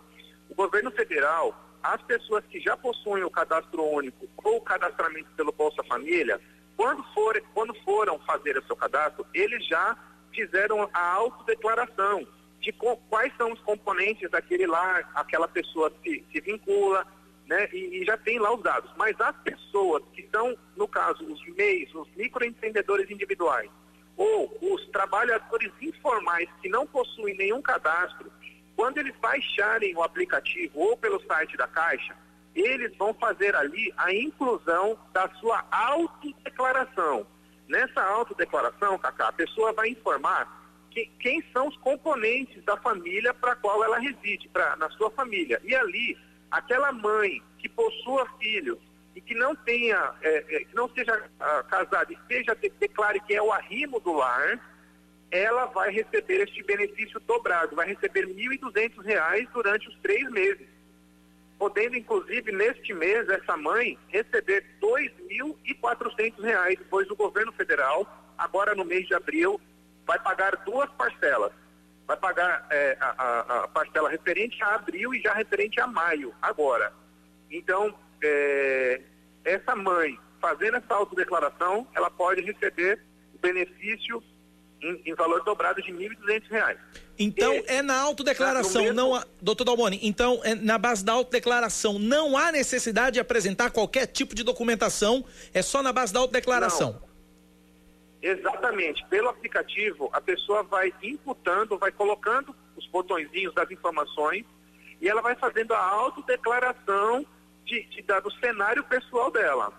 O governo federal, as pessoas que já possuem o cadastro único ou o cadastramento pelo Bolsa Família, quando, for, quando foram fazer o seu cadastro, eles já fizeram a autodeclaração de quais são os componentes daquele lar, aquela pessoa se, se vincula, né, e, e, já tem lá os dados. Mas as pessoas que são, no caso, os MEIs, os microempreendedores individuais, ou os trabalhadores informais que não possuem nenhum cadastro, quando eles baixarem o aplicativo ou pelo site da Caixa, eles vão fazer ali a inclusão da sua autodeclaração. Nessa autodeclaração, Cacá, a pessoa vai informar que, quem são os componentes da família para qual ela reside, pra, na sua família. E ali, aquela mãe que possua filhos e que não tenha, é, é, que não seja ah, casada e seja, declare que é o arrimo do lar, ela vai receber este benefício dobrado, vai receber R$ 1.200 durante os três meses. Podendo, inclusive, neste mês, essa mãe receber R$ 2.400, pois o governo federal, agora no mês de abril, vai pagar duas parcelas. Vai pagar é, a, a, parcela referente a abril e já referente a maio, agora. Então, é, essa mãe, fazendo essa autodeclaração, ela pode receber o benefício em, em valor dobrado de R$ 1.200. Então, é na autodeclaração, mesmo... não há, doutor Dalboni, então, é na base da autodeclaração, não há necessidade de apresentar qualquer tipo de documentação, é só na base da autodeclaração. Não. Exatamente. Pelo aplicativo, a pessoa vai imputando, vai colocando os botõezinhos das informações e ela vai fazendo a autodeclaração de, de, do cenário pessoal dela.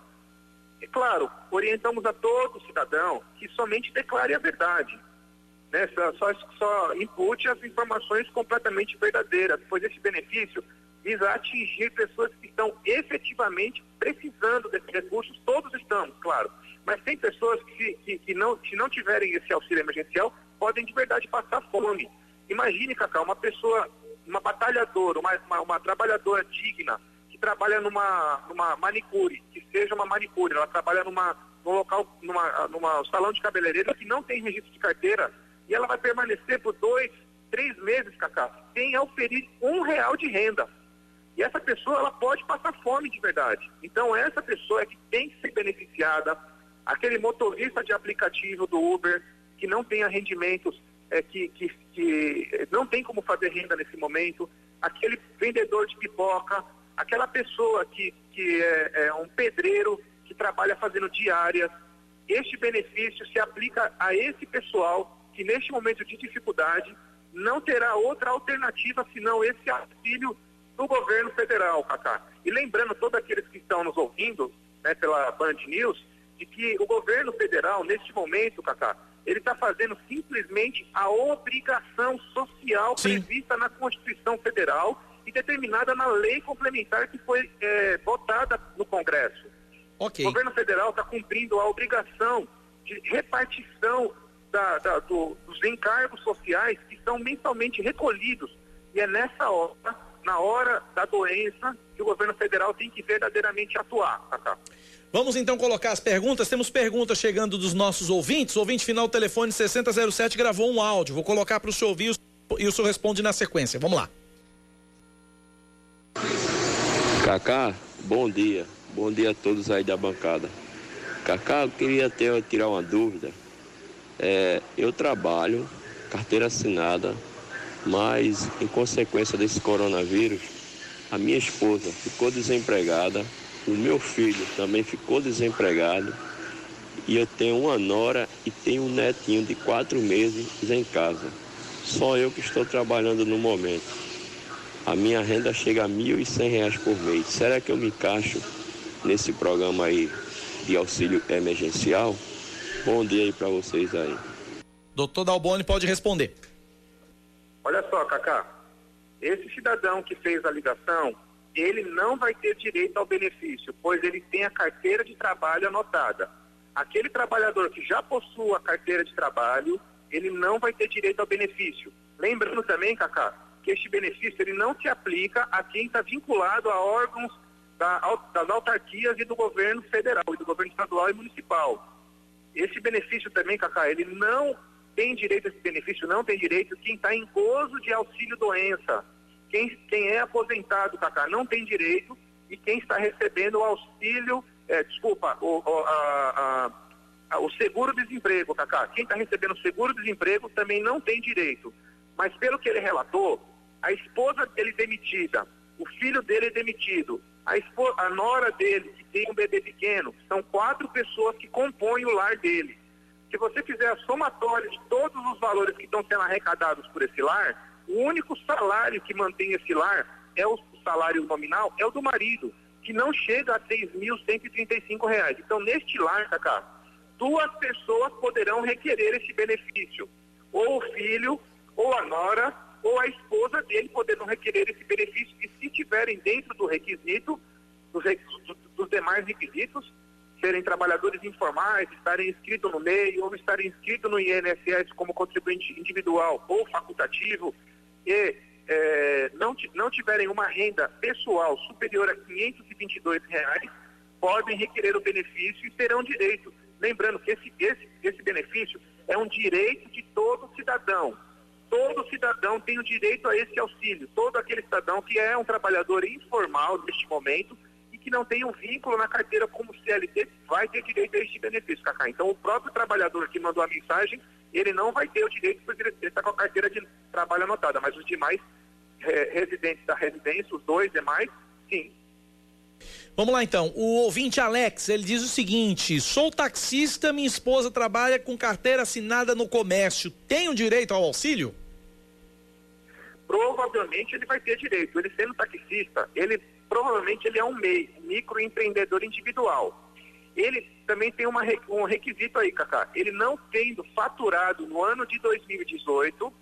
E claro, orientamos a todo cidadão que somente declare a verdade. Né? Só, só, impute as informações completamente verdadeiras, pois esse benefício visa atingir pessoas que estão efetivamente precisando desses recursos, todos estamos, claro mas tem pessoas que, que, que não, se não tiverem esse auxílio emergencial, podem de verdade passar fome. Imagine, Cacau, uma pessoa, uma batalhadora, uma, uma, uma trabalhadora digna, que trabalha numa, numa manicure, que seja uma manicure, ela trabalha numa, num local, numa, numa salão de cabeleireiro que não tem registro de carteira, e ela vai permanecer por dois, três meses, Cacá, sem oferir um real de renda. E essa pessoa, ela pode passar fome de verdade. Então, essa pessoa é que tem que ser beneficiada, aquele motorista de aplicativo do Uber que não tenha rendimentos, é, que, que, que não tem como fazer renda nesse momento, aquele vendedor de pipoca, aquela pessoa que, que é, é um pedreiro que trabalha fazendo diárias. Este benefício se aplica a esse pessoal que neste momento de dificuldade não terá outra alternativa senão esse auxílio do governo federal, Cacá. E lembrando todos aqueles que estão nos ouvindo né, pela Band News, de que o governo federal, neste momento, Cacá, ele está fazendo simplesmente a obrigação social Sim. prevista na Constituição Federal e determinada na lei complementar que foi eh, votada no Congresso. Ok. O governo federal está cumprindo a obrigação de repartição da- da- do- dos encargos sociais que são mensalmente recolhidos. E é nessa hora, na hora da doença, que o governo federal tem que verdadeiramente atuar, Cacá. Vamos então colocar as perguntas. Temos perguntas chegando dos nossos ouvintes. O ouvinte final telefone 6007 gravou um áudio. Vou colocar para o senhor ouvir e o senhor responde na sequência. Vamos lá. Cacá, bom dia. Bom dia a todos aí da bancada. Cacá, eu queria ter, tirar uma dúvida. É, eu trabalho, carteira assinada, mas em consequência desse coronavírus, a minha esposa ficou desempregada, o meu filho também ficou desempregado e eu tenho uma nora e tenho um netinho de quatro meses em casa. Só eu que estou trabalhando no momento. A minha renda chega a 1.100 reais por mês. Será que eu me encaixo nesse programa aí de auxílio emergencial? Bom dia aí para vocês aí. Doutor Dalboni pode responder. Olha só, Cacá. Esse cidadão que fez a ligação, ele não vai ter direito ao benefício, pois ele tem a carteira de trabalho anotada. Aquele trabalhador que já possua a carteira de trabalho, ele não vai ter direito ao benefício. Lembrando também, Cacá, que este benefício ele não se aplica a quem está vinculado a órgãos da das autarquias e do governo federal, e do governo estadual e municipal. Esse benefício também, Cacá, ele não tem direito a esse benefício, não tem direito quem está em gozo de auxílio doença. Quem, quem é aposentado, Cacá, não tem direito e quem está recebendo o auxílio, eh, desculpa, o, o, a- a- o seguro-desemprego, Cacá. Quem está recebendo o seguro-desemprego também não tem direito. Mas pelo que ele relatou, a esposa dele demitida, o filho dele demitido, a, espo- a nora dele, que tem um bebê pequeno, são quatro pessoas que compõem o lar dele. Se você fizer a somatória de todos os valores que estão sendo arrecadados por esse lar, o único salário que mantém esse lar é o salário nominal, é o do marido, que não chega a 6.135 reais. Então, neste lar, Cacá, duas pessoas poderão requerer esse benefício. Ou o filho, ou a nora, ou a esposa dele poderão requerer esse benefício e se tiverem dentro do requisito, dos, dos demais requisitos, serem trabalhadores informais, estarem inscritos no MEI ou estarem inscritos no INSS como contribuinte individual ou facultativo e eh, não, não tiverem uma renda pessoal superior a 522 reais, podem requerer o benefício e terão direito. Lembrando que esse, esse, esse benefício é um direito de todo cidadão. Todo cidadão tem o direito a esse auxílio. Todo aquele cidadão que é um trabalhador informal neste momento que não tem um vínculo na carteira como CLT vai ter direito a este benefício, Cacá. Então, o próprio trabalhador que mandou a mensagem, ele não vai ter o direito porque ele está com a carteira de trabalho anotada, mas os demais eh, residentes da residência, os dois demais, sim, Vamos lá então. O ouvinte Alex, ele diz o seguinte: sou taxista, minha esposa trabalha com carteira assinada no comércio. Tenho direito ao auxílio? provavelmente ele vai ter direito. Ele sendo taxista, ele provavelmente ele é um MEI, microempreendedor individual. Ele também tem uma, um requisito aí, Cacá. Ele não tendo faturado no ano de 2018,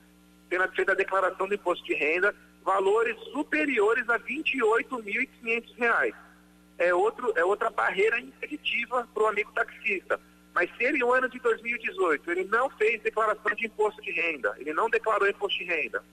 tendo feito a declaração do imposto de renda, valores superiores a 28.500 reais. É, é outra barreira impeditiva para o amigo taxista. Mas se ele, no ano de 2018, ele não fez declaração de imposto de renda, ele não declarou imposto de renda,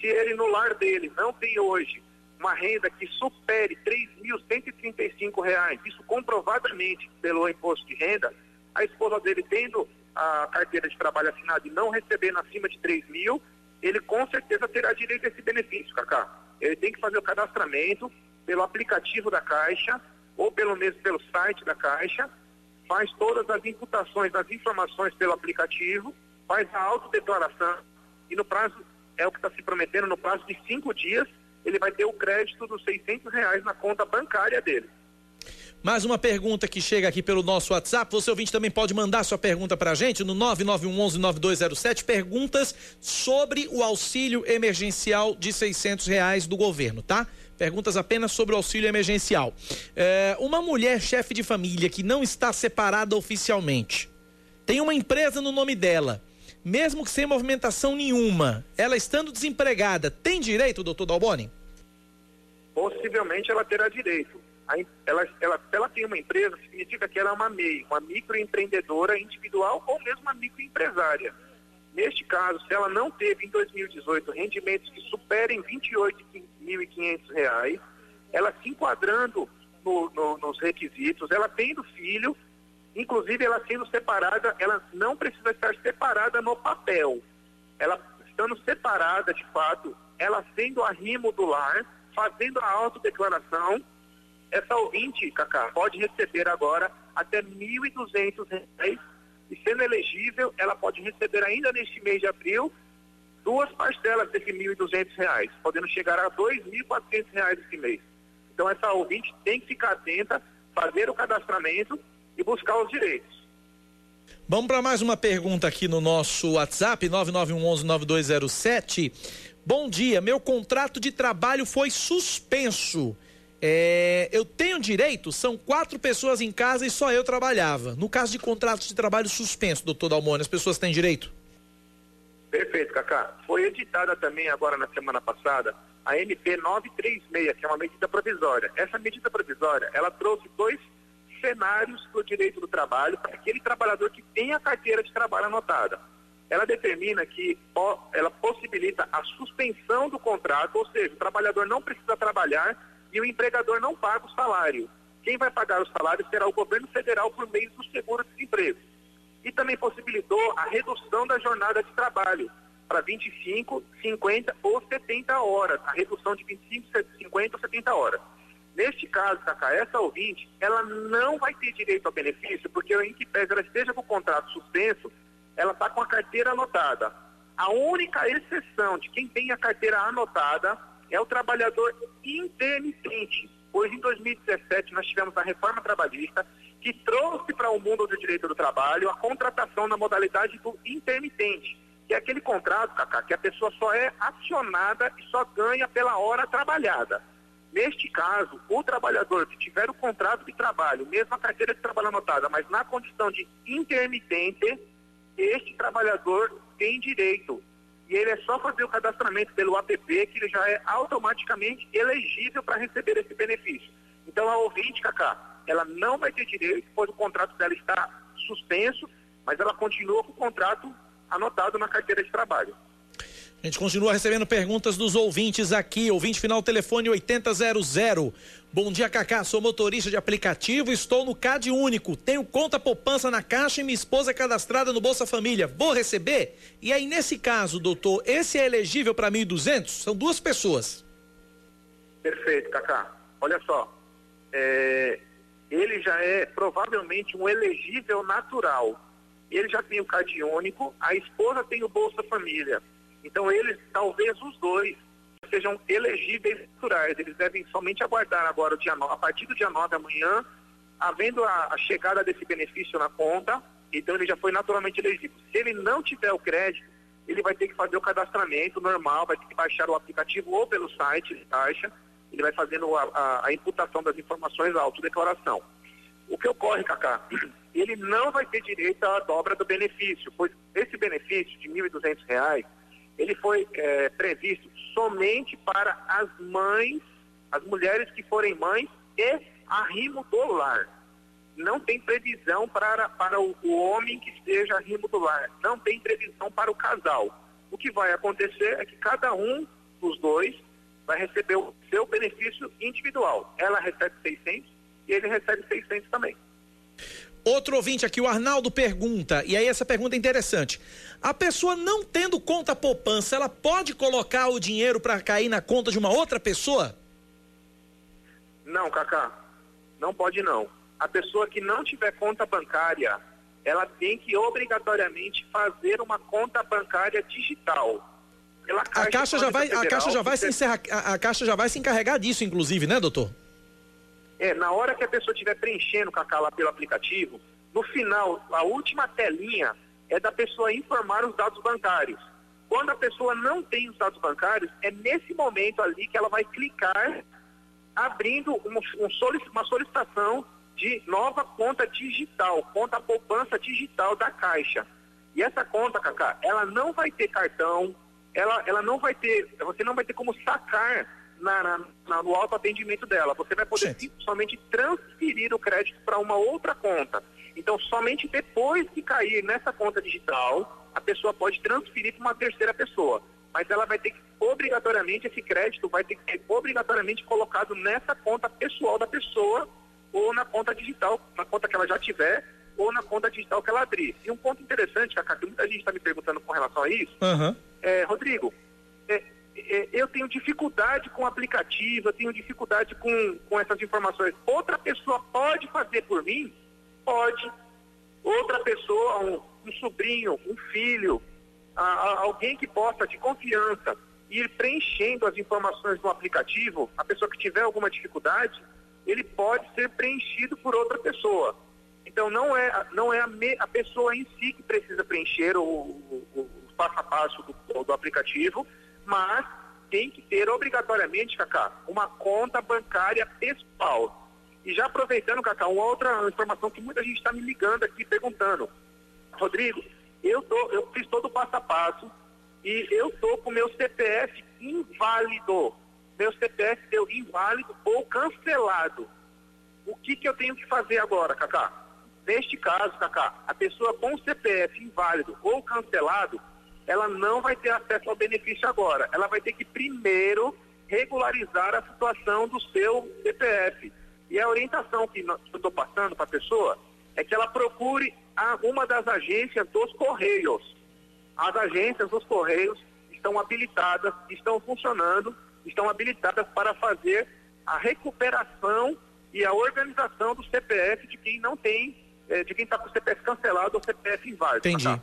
se ele no lar dele não tem hoje uma renda que supere 3.135 reais, isso comprovadamente pelo imposto de renda, a esposa dele tendo a carteira de trabalho assinada e não recebendo acima de 3 mil, ele com certeza terá direito a esse benefício, Cacá. Ele tem que fazer o cadastramento pelo aplicativo da Caixa ou pelo mesmo pelo site da Caixa, faz todas as imputações das informações pelo aplicativo, faz a autodeclaração e no prazo, é o que está se prometendo, no prazo de cinco dias, ele vai ter o crédito dos 600 reais na conta bancária dele. Mais uma pergunta que chega aqui pelo nosso WhatsApp. Você ouvinte também pode mandar sua pergunta para a gente no 9911-9207. Perguntas sobre o auxílio emergencial de 600 reais do governo, tá? Perguntas apenas sobre o auxílio emergencial. É, uma mulher chefe de família que não está separada oficialmente, tem uma empresa no nome dela, mesmo que sem movimentação nenhuma, ela estando desempregada, tem direito, doutor Dalboni? Possivelmente ela terá direito. Ela, ela, ela tem uma empresa, significa que ela é uma MEI, uma microempreendedora individual ou mesmo uma microempresária. Neste caso, se ela não teve em 2018 rendimentos que superem R$ 28.500, ela se enquadrando no, no, nos requisitos, ela tendo filho, inclusive ela sendo separada, ela não precisa estar separada no papel. Ela estando separada de fato, ela sendo arrimo do lar, fazendo a autodeclaração, essa ouvinte, Cacá, pode receber agora até R$ 1.200 e sendo elegível, ela pode receber ainda neste mês de abril duas parcelas desse R$ 1.200, podendo chegar a R$ 2.400 esse mês. Então essa ouvinte tem que ficar atenta, fazer o cadastramento e buscar os direitos. Vamos para mais uma pergunta aqui no nosso WhatsApp, 9911-9207. Bom dia, meu contrato de trabalho foi suspenso. É, eu tenho direito, são quatro pessoas em casa e só eu trabalhava. No caso de contratos de trabalho suspenso, doutor Dalmone, as pessoas têm direito? Perfeito, Cacá. Foi editada também agora na semana passada a MP 936, que é uma medida provisória. Essa medida provisória, ela trouxe dois cenários para o direito do trabalho para aquele trabalhador que tem a carteira de trabalho anotada. Ela determina que ela possibilita a suspensão do contrato, ou seja, o trabalhador não precisa trabalhar e o empregador não paga o salário. Quem vai pagar o salário será o governo federal por meio do seguro-desemprego. E também possibilitou a redução da jornada de trabalho para 25, 50 ou 70 horas, a redução de 25, 50 ou 70 horas. Neste caso, Cacá, essa ouvinte, ela não vai ter direito ao benefício, porque em que pese ela esteja com o contrato suspenso, ela está com a carteira anotada. A única exceção de quem tem a carteira anotada é o trabalhador intermitente, pois em 2017 nós tivemos a reforma trabalhista que trouxe para o mundo do direito do trabalho a contratação na modalidade do intermitente, que é aquele contrato, Cacá, que a pessoa só é acionada e só ganha pela hora trabalhada. Neste caso, o trabalhador que tiver o contrato de trabalho, mesmo a carteira de trabalho anotada, mas na condição de intermitente, este trabalhador tem direito e ele é só fazer o cadastramento pelo app que ele já é automaticamente elegível para receber esse benefício. Então a ouvinte, Cacá, ela não vai ter direito, pois o contrato dela está suspenso, mas ela continua com o contrato anotado na carteira de trabalho. A gente continua recebendo perguntas dos ouvintes aqui. Ouvinte final telefone 8000. Bom dia, Cacá. Sou motorista de aplicativo estou no CAD único. Tenho conta poupança na caixa e minha esposa é cadastrada no Bolsa Família. Vou receber? E aí, nesse caso, doutor, esse é elegível para 1.200? São duas pessoas. Perfeito, Cacá. Olha só. É... Ele já é provavelmente um elegível natural. Ele já tem o CAD único, a esposa tem o Bolsa Família então, eles, talvez os dois, sejam elegíveis naturais. Eles devem somente aguardar agora, o dia 9, a partir do dia 9 amanhã, havendo a, a chegada desse benefício na conta, então ele já foi naturalmente elegível. Se ele não tiver o crédito, ele vai ter que fazer o cadastramento normal, vai ter que baixar o aplicativo ou pelo site de taxa, ele vai fazendo a, a, a imputação das informações, a autodeclaração. O que ocorre, Cacá? Ele não vai ter direito à dobra do benefício, pois esse benefício de R$ 1.200 ele foi é, previsto somente para as mães, as mulheres que forem mães e arrimo do lar. Não tem previsão para, para o, o homem que esteja arrimo do lar. Não tem previsão para o casal. O que vai acontecer é que cada um dos dois vai receber o seu benefício individual. Ela recebe 600 e ele recebe 600 também. Outro ouvinte aqui, o Arnaldo pergunta, e aí essa pergunta é interessante. A pessoa não tendo conta poupança, ela pode colocar o dinheiro para cair na conta de uma outra pessoa? Não, Cacá. Não pode não. A pessoa que não tiver conta bancária, ela tem que obrigatoriamente fazer uma conta bancária digital. Caixa a caixa já vai, Federal, a caixa já vai se encerrar, a, a caixa já vai se encarregar disso, inclusive, né, doutor? É, na hora que a pessoa estiver preenchendo o Cacá lá pelo aplicativo, no final, a última telinha é da pessoa informar os dados bancários. Quando a pessoa não tem os dados bancários, é nesse momento ali que ela vai clicar abrindo um, um solic, uma solicitação de nova conta digital, conta poupança digital da Caixa. E essa conta, Cacá, ela não vai ter cartão, ela, ela não vai ter, você não vai ter como sacar na, na, na no autoatendimento dela. Você vai poder somente transferir o crédito para uma outra conta. Então, somente depois que cair nessa conta digital, a pessoa pode transferir para uma terceira pessoa. Mas ela vai ter que, obrigatoriamente, esse crédito vai ter que ser obrigatoriamente colocado nessa conta pessoal da pessoa ou na conta digital, na conta que ela já tiver, ou na conta digital que ela abrir. E um ponto interessante, Cacá, que muita gente está me perguntando com relação a isso, uhum. é, Rodrigo, é, eu tenho dificuldade com o aplicativo, eu tenho dificuldade com, com essas informações. Outra pessoa pode fazer por mim? Pode. Outra pessoa, um, um sobrinho, um filho, a, a, alguém que possa, de confiança, ir preenchendo as informações no aplicativo, a pessoa que tiver alguma dificuldade, ele pode ser preenchido por outra pessoa. Então não é, não é a, me, a pessoa em si que precisa preencher o, o, o passo a passo do, do, aplicativo, mas tem que ter obrigatoriamente, Cacá, uma conta bancária pessoal. E já aproveitando, Cacá, uma outra informação que muita gente está me ligando aqui perguntando. Rodrigo, eu, tô, eu fiz todo o passo a passo e eu tô com meu CPF inválido. Meu CPF deu inválido ou cancelado. O que, que eu tenho que fazer agora, Cacá? Neste caso, Cacá, a pessoa com CPF inválido ou cancelado, ela não vai ter acesso ao benefício agora. Ela vai ter que primeiro regularizar a situação do seu CPF. E a orientação que eu estou passando para a pessoa é que ela procure a, uma das agências dos Correios. As agências dos Correios estão habilitadas, estão funcionando, estão habilitadas para fazer a recuperação e a organização do CPF de quem não tem, eh, de quem está com o CPF cancelado ou CPF inválido. Entendi. Tá?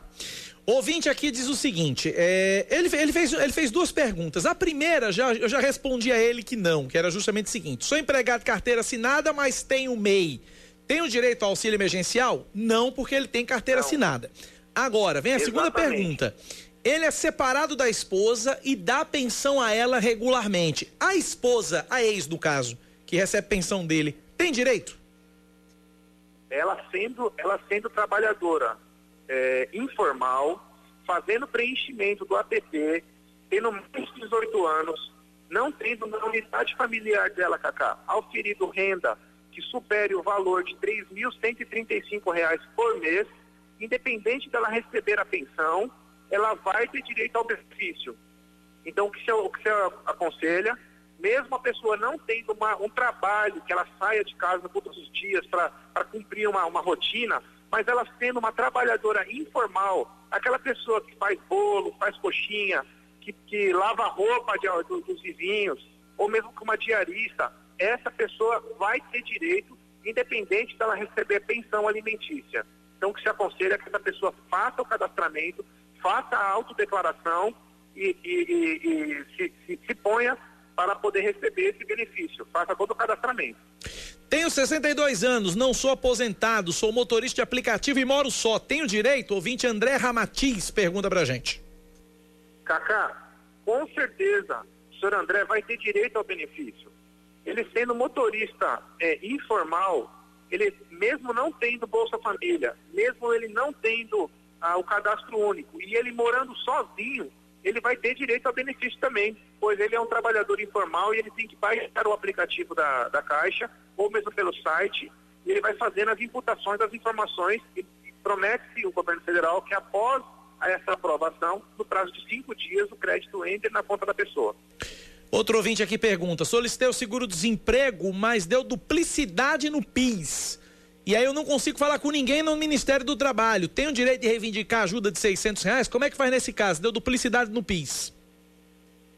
Ouvinte aqui diz o seguinte: é, ele, ele, fez, ele fez duas perguntas. A primeira, já, eu já respondi a ele que não, que era justamente o seguinte: sou empregado de carteira assinada, mas tenho MEI. Tenho direito ao auxílio emergencial? Não, porque ele tem carteira não. assinada. Agora, vem a Exatamente. segunda pergunta. Ele é separado da esposa e dá pensão a ela regularmente. A esposa, a ex do caso, que recebe pensão dele, tem direito? Ela sendo, ela sendo trabalhadora é, informal, fazendo preenchimento do APP, tendo mais de 18 anos, não tendo na unidade familiar dela, Cacá, auferido renda que supere o valor de R$ 3.135 por mês, independente dela receber a pensão, ela vai ter direito ao benefício. Então, o que você, aconselha, mesmo a pessoa não tendo uma, um trabalho, que ela saia de casa todos os dias para cumprir uma, uma rotina, mas ela sendo uma trabalhadora informal, aquela pessoa que faz bolo, faz coxinha, que, que lava roupa de, do, dos vizinhos, ou mesmo com uma diarista, essa pessoa vai ter direito, independente dela receber pensão alimentícia. Então, o que se aconselha é que essa pessoa faça o cadastramento, faça a autodeclaração e, e, e, e se, se, se ponha para poder receber esse benefício. Faça todo o cadastramento. Tenho 62 anos, não sou aposentado, sou motorista de aplicativo e moro só. Tenho direito? Ouvinte André Ramatiz pergunta pra gente. Cacá, com certeza, o senhor André vai ter direito ao benefício. Ele sendo motorista é, informal, ele mesmo não tendo Bolsa Família, mesmo ele não tendo ah, o cadastro único e ele morando sozinho, ele vai ter direito ao benefício também, pois ele é um trabalhador informal e ele tem que baixar o aplicativo da, da Caixa ou mesmo pelo site e ele vai fazendo as imputações das informações e promete-se o governo federal que após essa aprovação, no prazo de cinco dias, o crédito entre na conta da pessoa. Outro ouvinte aqui pergunta: solicitei o seguro-desemprego, mas deu duplicidade no PIS. E aí eu não consigo falar com ninguém no Ministério do Trabalho. Tenho direito de reivindicar ajuda de 600 reais? Como é que faz nesse caso? Deu duplicidade no PIS.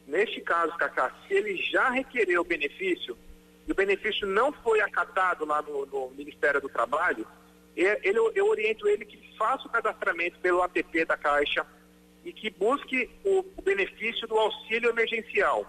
Neste caso, Cacá, se ele já requereu o benefício e o benefício não foi acatado lá no, no Ministério do Trabalho, ele, eu oriento ele que faça o cadastramento pelo app da Caixa e que busque o, o benefício do auxílio emergencial.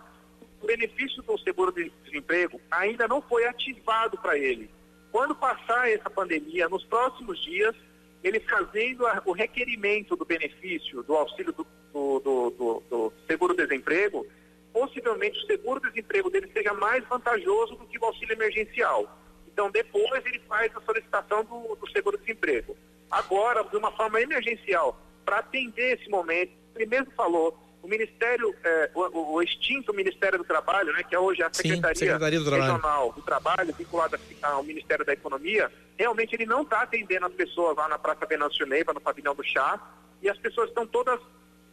o benefício do seguro de desemprego ainda não foi ativado para ele. Quando passar essa pandemia, nos próximos dias, ele fazendo a, o requerimento do benefício do auxílio do, do, do, do seguro-desemprego, possivelmente o seguro-desemprego dele seja mais vantajoso do que o auxílio emergencial. Então, depois ele faz a solicitação do, do seguro-desemprego. Agora, de uma forma emergencial, para atender esse momento, ele mesmo falou, o Ministério, eh, o, o, extinto Ministério do Trabalho, né, que é hoje a Secretaria, Sim, Secretaria do Regional Trabalho. do Trabalho, vinculada ao Ministério da Economia, realmente ele não está atendendo as pessoas lá na Praça Venâncio Neiva, no pavilhão do chá, e as pessoas estão todas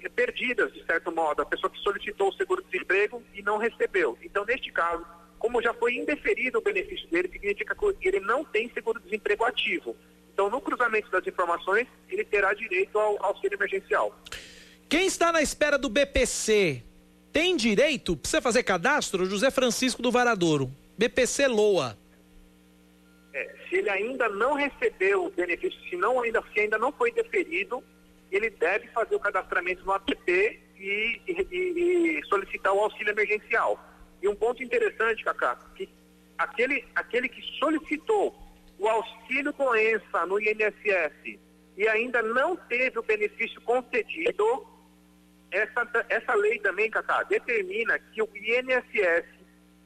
eh, perdidas, de certo modo, a pessoa que solicitou o seguro-desemprego e não recebeu. Então, neste caso, como já foi indeferido o benefício dele, significa que ele não tem seguro-desemprego ativo. Então, no cruzamento das informações, ele terá direito ao auxílio emergencial. Quem está na espera do BPC tem direito? Precisa fazer cadastro? José Francisco do Varadouro. BPC Loa. É, se ele ainda não recebeu o benefício, se, não, ainda, se ainda não foi deferido, ele deve fazer o cadastramento no app e, e, e solicitar o auxílio emergencial. E um ponto interessante, Cacá, que aquele, aquele que solicitou o auxílio doença no INSS e ainda não teve o benefício concedido, essa, essa lei também, Cacá, determina que o INSS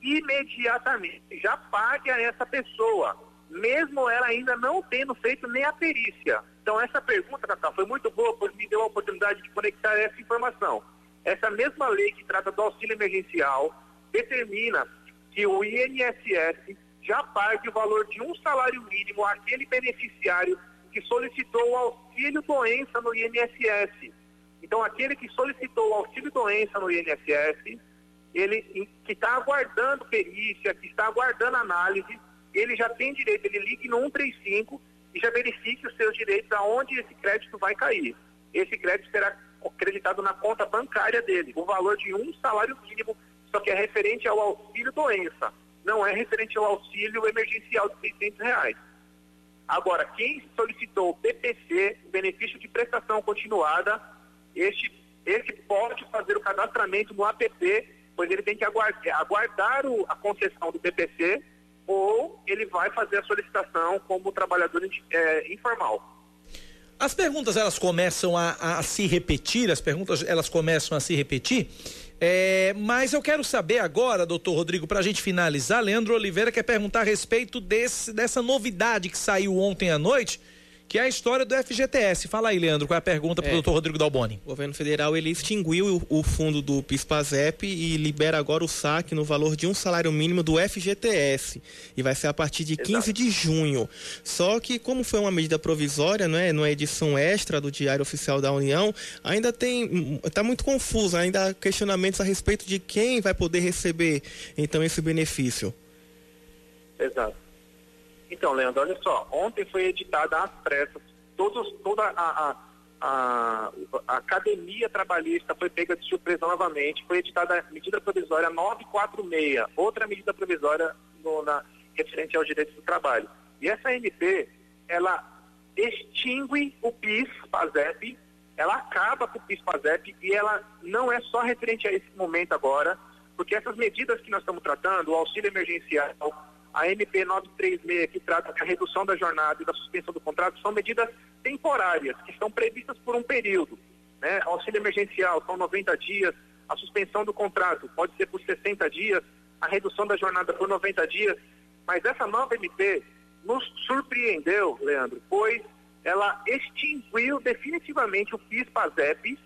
imediatamente já pague a essa pessoa, mesmo ela ainda não tendo feito nem a perícia. Então, essa pergunta, Cacá, foi muito boa, pois me deu a oportunidade de conectar essa informação. Essa mesma lei que trata do auxílio emergencial determina que o INSS já pague o valor de um salário mínimo àquele beneficiário que solicitou o auxílio doença no INSS. Então, aquele que solicitou auxílio doença no INSS, ele que está aguardando perícia, que está aguardando análise, ele já tem direito, ele ligue no 135 e já verifique os seus direitos aonde esse crédito vai cair. Esse crédito será acreditado na conta bancária dele, o valor de um salário mínimo, só que é referente ao auxílio doença, não é referente ao auxílio emergencial de 600 reais. Agora, quem solicitou o BPC, benefício de prestação continuada, este, este pode fazer o cadastramento no app, pois ele tem que aguardar, aguardar o, a concessão do BPC ou ele vai fazer a solicitação como trabalhador é, informal. As perguntas elas começam a, a, se repetir, as perguntas elas começam a se repetir, é, mas eu quero saber agora, doutor Rodrigo, para a gente finalizar, Leandro Oliveira quer perguntar a respeito desse, dessa novidade que saiu ontem à noite que é a história do FGTS. Fala aí, Leandro, qual é a pergunta para o é, doutor Rodrigo Dalboni? O governo federal ele extinguiu o, o fundo do PIS-PASEP e libera agora o saque no valor de um salário mínimo do FGTS. E vai ser a partir de Exato. 15 de junho. Só que, como foi uma medida provisória, não é, numa edição extra do Diário Oficial da União, ainda tem. está muito confuso, ainda há questionamentos a respeito de quem vai poder receber então esse benefício. Exato. Então, Leandro, olha só, ontem foi editada às pressas, todos, toda a, a, a, a, academia trabalhista foi pega de surpresa novamente, foi editada a medida provisória 946, outra medida provisória no, na, referente aos direitos do trabalho. E essa MP, ela extingue o PIS, PASEP, ela acaba com o PIS, PASEP e ela não é só referente a esse momento agora, porque essas medidas que nós estamos tratando, o auxílio emergencial, a MP 936, que trata da redução da jornada e da suspensão do contrato, são medidas temporárias, que estão previstas por um período. Né? Auxílio emergencial são 90 dias, a suspensão do contrato pode ser por 60 dias, a redução da jornada por 90 dias, mas essa nova MP nos surpreendeu, Leandro, pois ela extinguiu definitivamente o PIS-PASEP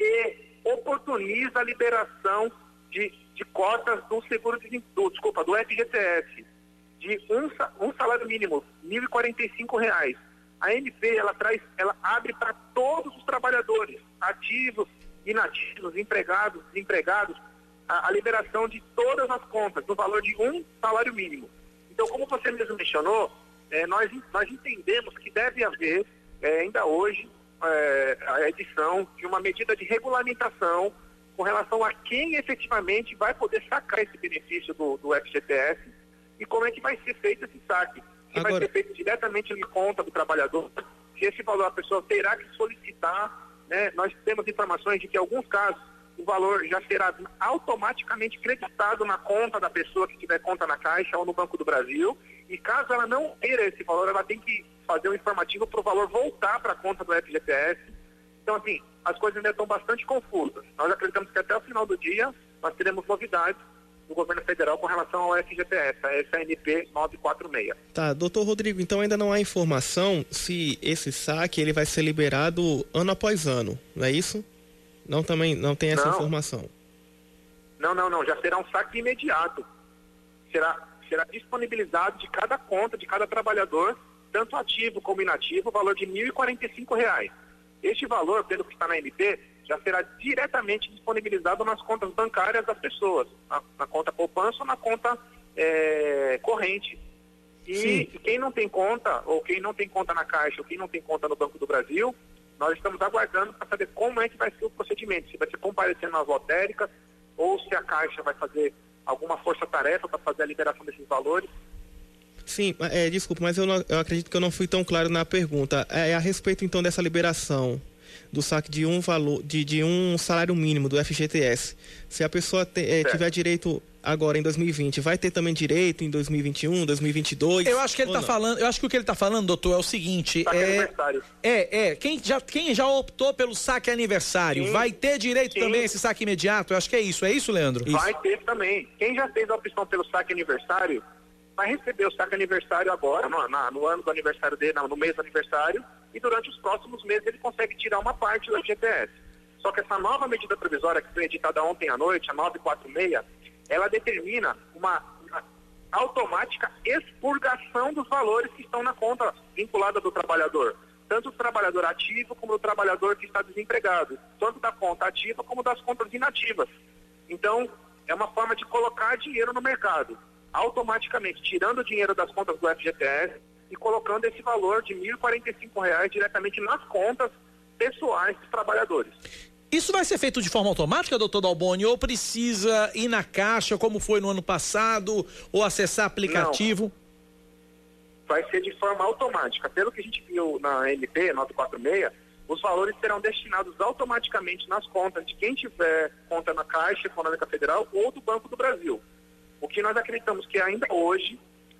e oportuniza a liberação de, de cotas do seguro de, do, desculpa, do FGTS de um, um salário mínimo, R$ 1.045. A MP, ela traz, ela abre para todos os trabalhadores, ativos, inativos, empregados, desempregados, a, a, liberação de todas as contas, no valor de um salário mínimo. Então, como você mesmo mencionou, é, nós, nós entendemos que deve haver, é, ainda hoje, é, a edição de uma medida de regulamentação com relação a quem efetivamente vai poder sacar esse benefício do, do FGTS e como é que vai ser feito esse saque. Se Agora... vai ser feito diretamente na conta do trabalhador, se esse valor a pessoa terá que solicitar, né? Nós temos informações de que em alguns casos o valor já será automaticamente creditado na conta da pessoa que tiver conta na Caixa ou no Banco do Brasil. E caso ela não queira esse valor, ela tem que fazer um informativo para o valor voltar para a conta do FGTS. Então, assim, as coisas ainda estão bastante confusas. Nós acreditamos que até o final do dia nós teremos novidades do governo federal com relação ao FGTS, a SNP 946. Tá, doutor Rodrigo, então ainda não há informação se esse saque ele vai ser liberado ano após ano, não é isso? Não também não tem essa Não. informação. Não, não, não, já será um saque imediato. Será, será disponibilizado de cada conta, de cada trabalhador, tanto ativo como inativo, o valor de 1.045 reais. Este valor, pelo que está na MP, já será diretamente disponibilizado nas contas bancárias das pessoas, na, na conta poupança ou na conta eh, corrente. E Sim. quem não tem conta, ou quem não tem conta na Caixa, ou quem não tem conta no Banco do Brasil, nós estamos aguardando para saber como é que vai ser o procedimento, se vai ser comparecendo nas lotéricas, ou se a Caixa vai fazer alguma força-tarefa para fazer a liberação desses valores. Sim, é, desculpa, mas eu, não- eu acredito que eu não fui tão claro na pergunta. É, a respeito então dessa liberação do saque de um valor, de, de um salário mínimo do FGTS. Se a pessoa te- é, tiver direito agora em 2020, vai ter também direito em 2021, 2022? Eu acho que ele tá não? falando, eu acho que o que ele tá falando, doutor, é o seguinte, Saque é, aniversário. é, é, quem já, quem já optou pelo saque aniversário, Sim. vai ter direito Sim. também a esse saque imediato? Eu acho que é isso, é isso, Leandro? Vai ter também. Quem já fez a opção pelo saque aniversário, vai receber o saque aniversário agora, no, na- no ano do aniversário dele, no mês do aniversário, e durante os próximos meses ele consegue tirar uma parte do FGTS. Só que essa nova medida provisória que foi editada ontem à noite, a 946, ela determina uma, uma automática expurgação dos valores que estão na conta vinculada do trabalhador. Tanto do trabalhador ativo como do trabalhador que está desempregado. Tanto da conta ativa como das contas inativas. Então, é uma forma de colocar dinheiro no mercado, automaticamente tirando o dinheiro das contas do FGTS e colocando esse valor de 1.045 reais diretamente nas contas pessoais dos trabalhadores. Isso vai ser feito de forma automática, doutor Dalboni, ou precisa ir na caixa, como foi no ano passado, ou acessar aplicativo? Vai ser de forma automática. Pelo que a gente viu na MP 946, os valores serão destinados automaticamente nas contas de quem tiver conta na Caixa Econômica Federal ou do Banco do Brasil. O que nós acreditamos que ainda hoje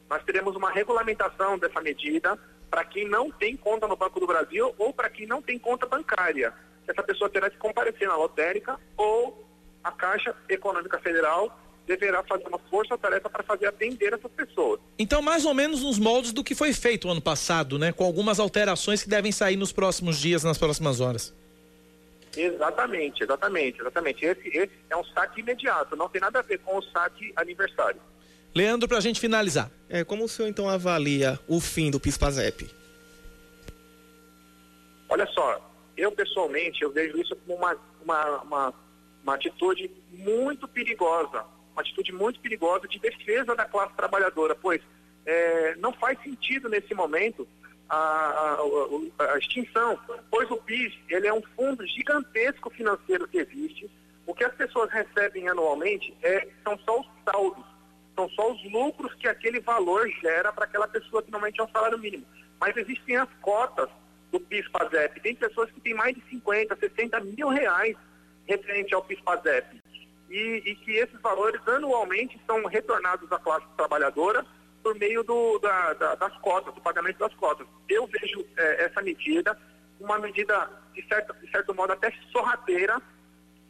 nós teremos uma regulamentação dessa medida para quem não tem conta no Banco do Brasil ou para quem não tem conta bancária. Essa pessoa terá que comparecer na lotérica ou a Caixa Econômica Federal deverá fazer uma força-tarefa para fazer atender essas pessoas. Então, mais ou menos nos moldes do que foi feito ano passado, né? Com algumas alterações que devem sair nos próximos dias, nas próximas horas. Exatamente, exatamente, exatamente. Esse, esse é um saque imediato, não tem nada a ver com o saque aniversário. Leandro, pra gente finalizar. É, como o senhor então avalia o fim do PIS-PASEP? Olha só, eu pessoalmente eu vejo isso como uma, uma, uma, uma atitude muito perigosa, uma atitude muito perigosa de defesa da classe trabalhadora, pois é, não faz sentido nesse momento a, a, a- extinção, pois o PIS ele é um fundo gigantesco financeiro que existe. O que as pessoas recebem anualmente é, são só os saldos, são só os lucros que aquele valor gera para aquela pessoa que normalmente é um salário mínimo. Mas existem as cotas do PIS-PASEP. Tem pessoas que têm mais de 50, 60 mil reais referente ao PIS-PASEP. E, e que esses valores anualmente são retornados à classe trabalhadora por meio do- da- da- das cotas, do pagamento das cotas. Eu vejo eh, essa medida uma medida, de certo, de certo modo, até sorrateira.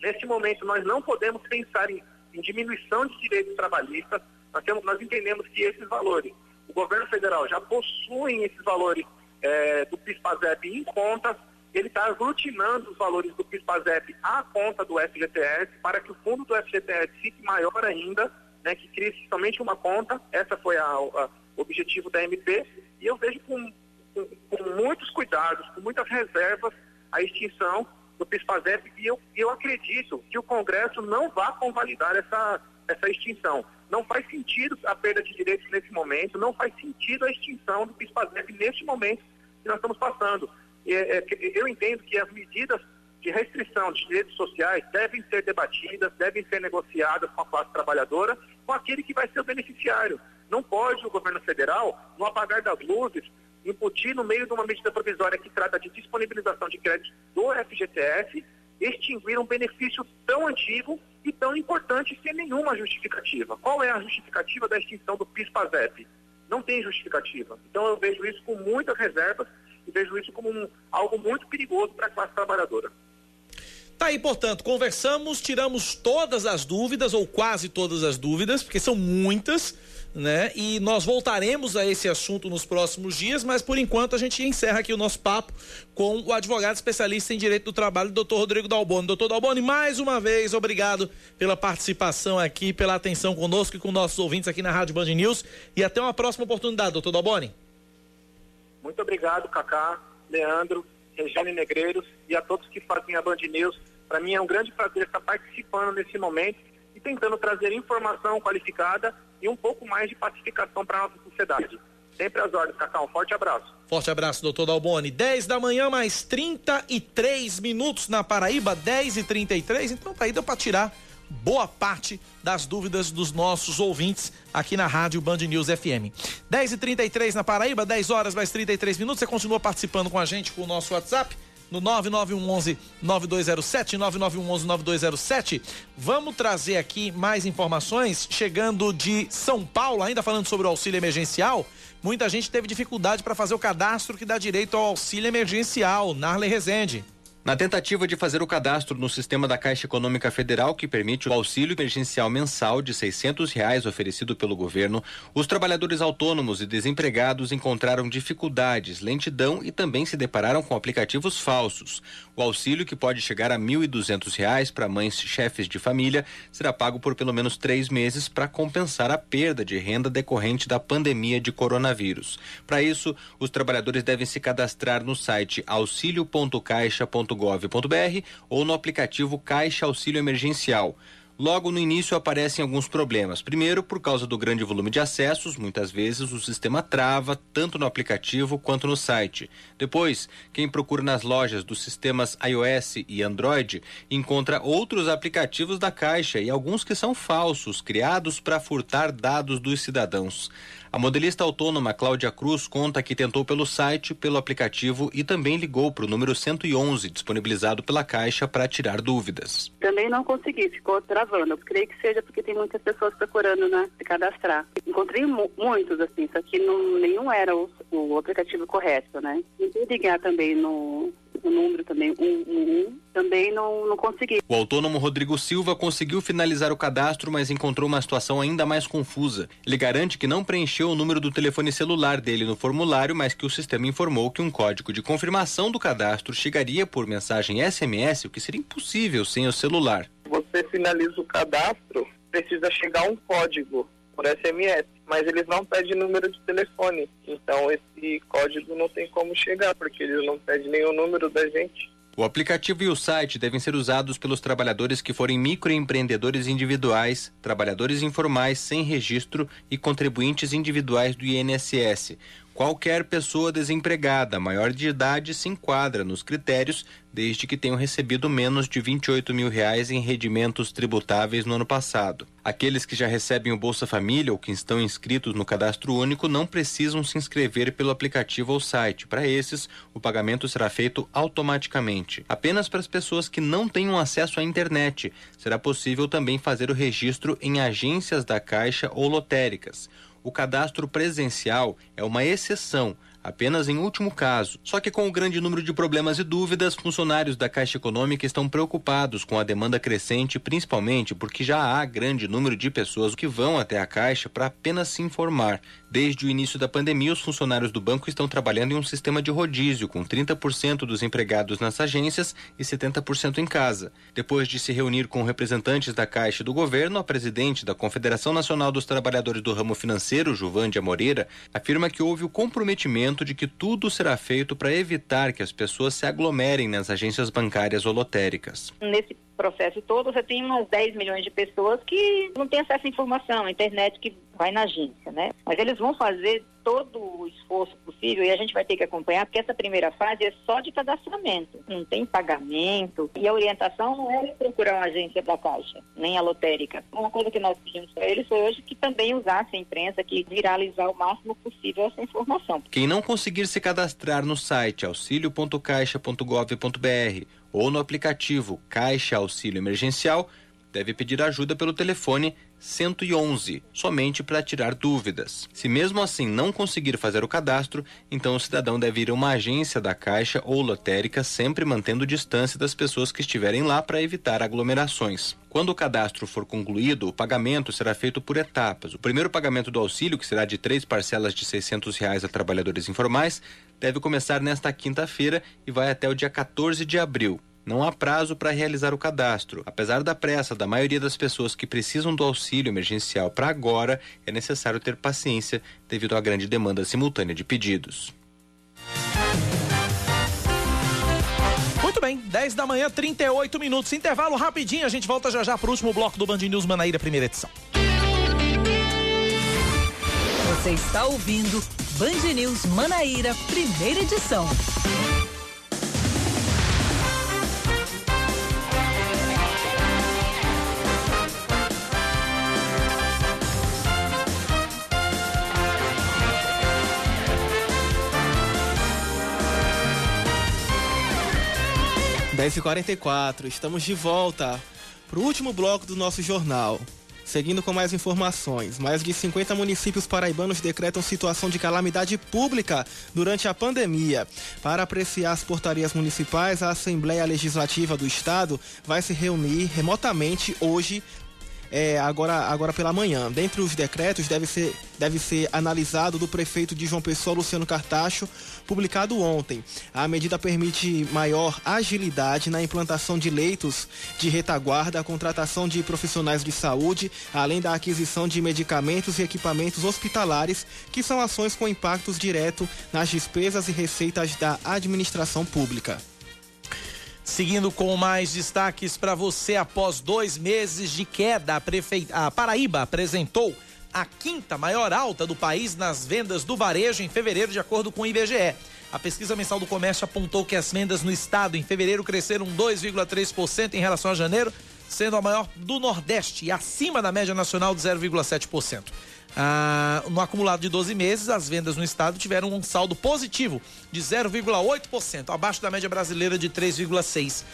Nesse momento, nós não podemos pensar em, em diminuição de direitos trabalhistas. Nós, temos, nós entendemos que esses valores, o governo federal já possui esses valores eh, do PIS-PASEP em contas, ele está aglutinando os valores do PIS-PASEP à conta do FGTS para que o fundo do FGTS fique maior ainda, né, que crie somente uma conta. Essa foi o objetivo da MP. E eu vejo com, com, com muitos cuidados, com muitas reservas, a extinção do PIS-PASEP e eu, eu acredito que o Congresso não vai convalidar essa, essa extinção. Não faz sentido a perda de direitos nesse momento, não faz sentido a extinção do PIS-PASEP neste momento que nós estamos passando. É, é, eu entendo que as medidas de restrição de direitos sociais devem ser debatidas, devem ser negociadas com a classe trabalhadora, com aquele que vai ser o beneficiário. Não pode o governo federal, no apagar das luzes, imputir no meio de uma medida provisória que trata de disponibilização de crédito do FGTS, extinguir um benefício tão antigo e tão importante sem nenhuma justificativa. Qual é a justificativa da extinção do PIS-PASEP? Não tem justificativa. Então eu vejo isso com muitas reservas e vejo isso como um, algo muito perigoso para a classe trabalhadora. Tá aí, portanto, conversamos, tiramos todas as dúvidas, ou quase todas as dúvidas, porque são muitas, né? E nós voltaremos a esse assunto nos próximos dias, mas por enquanto a gente encerra aqui o nosso papo com o advogado especialista em direito do trabalho, doutor Rodrigo Dalboni. Doutor Dalboni, mais uma vez, obrigado pela participação aqui, pela atenção conosco e com nossos ouvintes aqui na Rádio Band News. E até uma próxima oportunidade, doutor Dalboni. Muito obrigado, Cacá, Leandro Regiane Negreiros e a todos que fazem a Band News. Para mim é um grande prazer estar participando nesse momento e tentando trazer informação qualificada e um pouco mais de pacificação para a nossa sociedade. Sempre às ordens, Cacá. Um forte abraço. Forte abraço, doutor Dalboni. 10 da manhã, mais 33 minutos na Paraíba, 10 e 33 Então tá aí, deu para tirar boa parte das dúvidas dos nossos ouvintes aqui na Rádio Band News FM. 10 e 33 na Paraíba, 10 horas mais 33 minutos. Você continua participando com a gente com o nosso WhatsApp no 9911 9207 9911 9207. Vamos trazer aqui mais informações chegando de São Paulo, ainda falando sobre o auxílio emergencial. Muita gente teve dificuldade para fazer o cadastro que dá direito ao auxílio emergencial. Narley Rezende. Na tentativa de fazer o cadastro no sistema da Caixa Econômica Federal, que permite o auxílio emergencial mensal de 600 reais oferecido pelo governo, os trabalhadores autônomos e desempregados encontraram dificuldades, lentidão e também se depararam com aplicativos falsos. O auxílio, que pode chegar a R$ 1.200 para mães chefes de família, será pago por pelo menos três meses para compensar a perda de renda decorrente da pandemia de coronavírus. Para isso, os trabalhadores devem se cadastrar no site auxilio.caixa.com www.caixa.gov.br ou no aplicativo Caixa Auxílio Emergencial. Logo no início aparecem alguns problemas. Primeiro, por causa do grande volume de acessos, muitas vezes o sistema trava tanto no aplicativo quanto no site. Depois, quem procura nas lojas dos sistemas iOS e Android encontra outros aplicativos da Caixa e alguns que são falsos, criados para furtar dados dos cidadãos. A modelista autônoma Cláudia Cruz conta que tentou pelo site, pelo aplicativo e também ligou para o número 111, disponibilizado pela Caixa, para tirar dúvidas. Também não consegui, ficou Eu creio que seja porque tem muitas pessoas procurando né, se cadastrar. Encontrei mu muitos, assim, só que não, nenhum era o, o aplicativo correto, né? Tentei ligar também no, o número também, 111, também não, não consegui. O autônomo Rodrigo Silva conseguiu finalizar o cadastro, mas encontrou uma situação ainda mais confusa. Ele garante que não preencheu o número do telefone celular dele no formulário, mas que o sistema informou que um código de confirmação do cadastro chegaria por mensagem SMS, o que seria impossível sem o celular. Você finaliza o cadastro, precisa chegar um código por SMS, mas eles não pedem número de telefone. Então esse código não tem como chegar, porque eles não pedem nenhum número da gente. O aplicativo e o site devem ser usados pelos trabalhadores que forem microempreendedores individuais, trabalhadores informais sem registro e contribuintes individuais do INSS. Qualquer pessoa desempregada maior de idade se enquadra nos critérios desde que tenham recebido menos de 28 mil reais em rendimentos tributáveis no ano passado. Aqueles que já recebem o Bolsa Família ou que estão inscritos no cadastro único não precisam se inscrever pelo aplicativo ou site. Para esses, o pagamento será feito automaticamente. Apenas para as pessoas que não tenham acesso à internet, será possível também fazer o registro em agências da Caixa ou lotéricas o cadastro presencial é uma exceção, apenas em último caso. Só que com o grande número de problemas e dúvidas, funcionários da Caixa Econômica estão preocupados com a demanda crescente, principalmente porque já há grande número de pessoas que vão até a Caixa para apenas se informar. Desde o início da pandemia, os funcionários do banco estão trabalhando em um sistema de rodízio, com 30% dos empregados nas agências e 70% em casa. Depois de se reunir com representantes da Caixa e do governo, a presidente da Confederação Nacional dos Trabalhadores do Ramo Financeiro, Juvândia Moreira, afirma que houve o comprometimento de que tudo será feito para evitar que as pessoas se aglomerem nas agências bancárias ou lotéricas. Nesse processo todo, você tem umas 10 milhões de pessoas que não têm acesso à informação, a internet que vai na agência, né? Mas eles vão fazer todo o esforço possível e a gente vai ter que acompanhar, porque essa primeira fase é só de cadastramento, não tem pagamento e a orientação não é procurar uma agência da Caixa, nem a lotérica. Uma coisa que nós pedimos para eles foi hoje que também usasse a imprensa, que viralizar o máximo possível essa informação. Quem não conseguir se cadastrar no site auxilio.caixa.gov.br ou no aplicativo Caixa Auxílio Emergencial, deve pedir ajuda pelo telefone 111, somente para tirar dúvidas. Se mesmo assim não conseguir fazer o cadastro, então o cidadão deve ir a uma agência da Caixa ou lotérica, sempre mantendo distância das pessoas que estiverem lá para evitar aglomerações. Quando o cadastro for concluído, o pagamento será feito por etapas. O primeiro pagamento do auxílio, que será de três parcelas de 600 reais a trabalhadores informais, deve começar nesta quinta-feira e vai até o dia 14 de abril. Não há prazo para realizar o cadastro. Apesar da pressa da maioria das pessoas que precisam do auxílio emergencial para agora, é necessário ter paciência devido à grande demanda simultânea de pedidos. Muito bem, 10 da manhã, 38 minutos. Intervalo rapidinho, a gente volta já já para o último bloco do Band News Manaíra, primeira edição. Você está ouvindo Band News Manaíra, primeira edição. Dez e quarenta estamos de volta para o último bloco do nosso jornal. Seguindo com mais informações, mais de 50 municípios paraibanos decretam situação de calamidade pública durante a pandemia. Para apreciar as portarias municipais, a Assembleia Legislativa do Estado vai se reunir remotamente hoje é, agora, agora pela manhã. Dentre os decretos, deve ser, deve ser analisado do prefeito de João Pessoa, Luciano Cartacho, publicado ontem. A medida permite maior agilidade na implantação de leitos de retaguarda, a contratação de profissionais de saúde, além da aquisição de medicamentos e equipamentos hospitalares, que são ações com impactos direto nas despesas e receitas da administração pública. Seguindo com mais destaques para você, após dois meses de queda, a, prefe... a Paraíba apresentou a quinta maior alta do país nas vendas do varejo em fevereiro, de acordo com o IBGE. A pesquisa mensal do comércio apontou que as vendas no estado em fevereiro cresceram 2,3% em relação a janeiro, sendo a maior do Nordeste e acima da média nacional de 0,7%. Ah, no acumulado de 12 meses, as vendas no estado tiveram um saldo positivo de 0,8%, abaixo da média brasileira de 3,6%.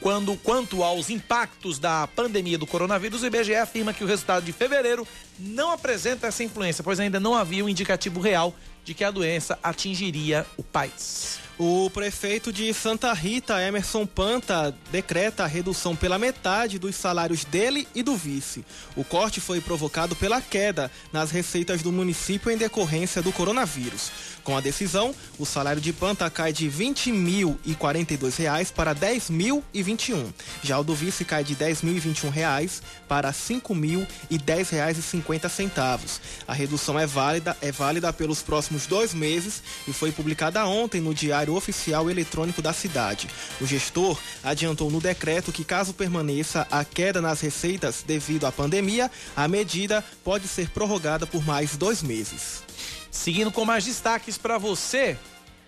Quando, quanto aos impactos da pandemia do coronavírus, o IBGE afirma que o resultado de fevereiro não apresenta essa influência, pois ainda não havia um indicativo real de que a doença atingiria o país. O prefeito de Santa Rita, Emerson Panta, decreta a redução pela metade dos salários dele e do vice. O corte foi provocado pela queda nas receitas do município em decorrência do coronavírus. Com a decisão, o salário de Panta cai de R$ 20.042 para R$ 10.021. Já o do vice cai de R$ 10.021 para R$ 5.010,50. A redução é válida, é válida pelos próximos dois meses e foi publicada ontem no Diário Oficial Eletrônico da cidade. O gestor adiantou no decreto que, caso permaneça a queda nas receitas devido à pandemia, a medida pode ser prorrogada por mais dois meses. Seguindo com mais destaques para você.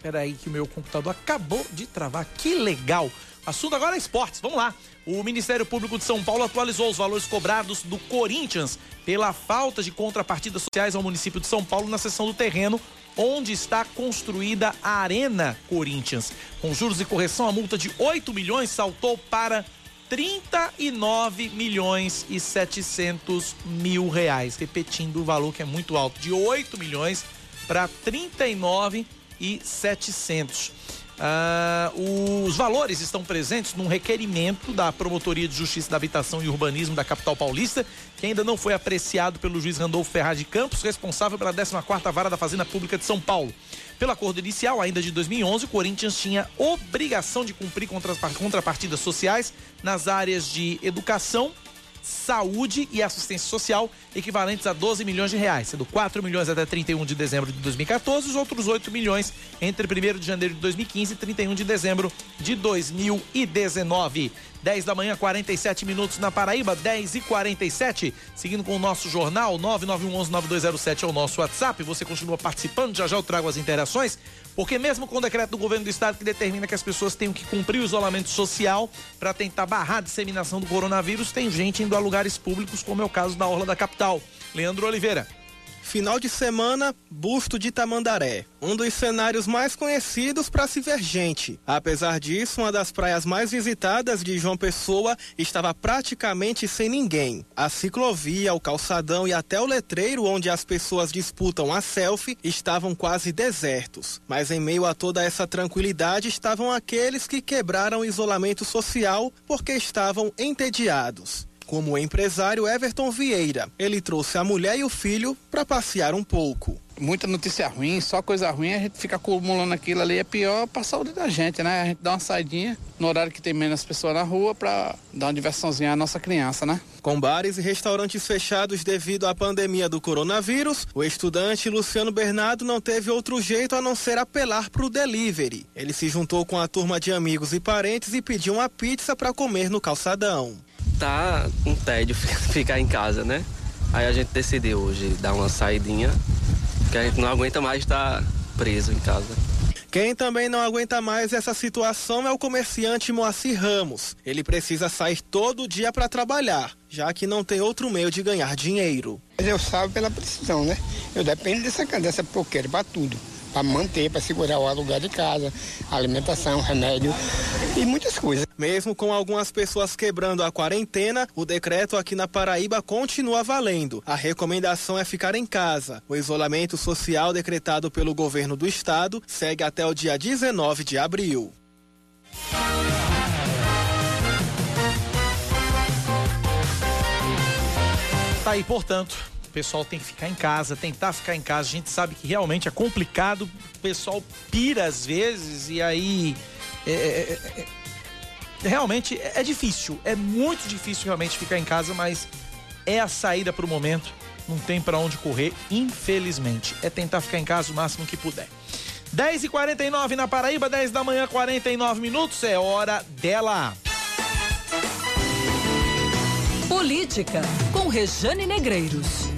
Peraí que o meu computador acabou de travar. Que legal! Assunto agora é esportes. Vamos lá. O Ministério Público de São Paulo atualizou os valores cobrados do Corinthians pela falta de contrapartidas sociais ao município de São Paulo na seção do terreno onde está construída a Arena Corinthians. Com juros e correção, a multa de 8 milhões saltou para 39 milhões e 700 mil reais. Repetindo o valor que é muito alto, de 8 milhões para 39 e 700. Ah, os valores estão presentes num requerimento da Promotoria de Justiça da Habitação e Urbanismo da capital paulista, que ainda não foi apreciado pelo juiz Randolfo Ferraz de Campos, responsável pela 14ª Vara da Fazenda Pública de São Paulo. Pelo acordo inicial, ainda de 2011, o Corinthians tinha obrigação de cumprir contrapartidas sociais nas áreas de educação, saúde e assistência social, equivalentes a 12 milhões de reais, sendo 4 milhões até 31 de dezembro de 2014 e os outros 8 milhões entre 1 de janeiro de 2015 e 31 de dezembro de 2019. 10 da manhã, 47 minutos na Paraíba, 10 e 47. Seguindo com o nosso jornal, 9911-9207 é o nosso WhatsApp. Você continua participando, já já eu trago as interações, porque mesmo com o decreto do governo do estado que determina que as pessoas tenham que cumprir o isolamento social para tentar barrar a disseminação do coronavírus, tem gente indo a lugares públicos, como é o caso da Orla da Capital. Leandro Oliveira. Final de semana, Busto de Tamandaré. Um dos cenários mais conhecidos para se ver gente. Apesar disso, uma das praias mais visitadas de João Pessoa estava praticamente sem ninguém. A ciclovia, o calçadão e até o letreiro onde as pessoas disputam a selfie estavam quase desertos. Mas em meio a toda essa tranquilidade estavam aqueles que quebraram o isolamento social porque estavam entediados como o empresário Everton Vieira. Ele trouxe a mulher e o filho para passear um pouco. Muita notícia ruim, só coisa ruim, a gente fica acumulando aquilo ali, é pior para a saúde da gente, né? A gente dá uma saidinha no horário que tem menos pessoas na rua para dar uma diversãozinha à nossa criança, né? Com bares e restaurantes fechados devido à pandemia do coronavírus, o estudante Luciano Bernardo não teve outro jeito a não ser apelar para o delivery. Ele se juntou com a turma de amigos e parentes e pediu uma pizza para comer no calçadão tá um tédio ficar em casa, né? Aí a gente decidiu hoje dar uma saidinha, que a gente não aguenta mais estar preso em casa. Quem também não aguenta mais essa situação é o comerciante Moacir Ramos. Ele precisa sair todo dia para trabalhar, já que não tem outro meio de ganhar dinheiro. Eu salvo pela precisão, né? Eu dependo dessa, dessa poqueira para tudo para manter, para segurar o aluguel de casa, alimentação, remédio e muitas coisas. Mesmo com algumas pessoas quebrando a quarentena, o decreto aqui na Paraíba continua valendo. A recomendação é ficar em casa. O isolamento social decretado pelo governo do estado segue até o dia 19 de abril. Tá aí, portanto, pessoal tem que ficar em casa, tentar ficar em casa. A gente sabe que realmente é complicado, o pessoal pira às vezes e aí. É, é, é, é realmente é difícil, é muito difícil realmente ficar em casa, mas é a saída para o momento. Não tem para onde correr, infelizmente. É tentar ficar em casa o máximo que puder. 10h49 na Paraíba, 10 da manhã, 49 minutos. É hora dela. Política, com Rejane Negreiros.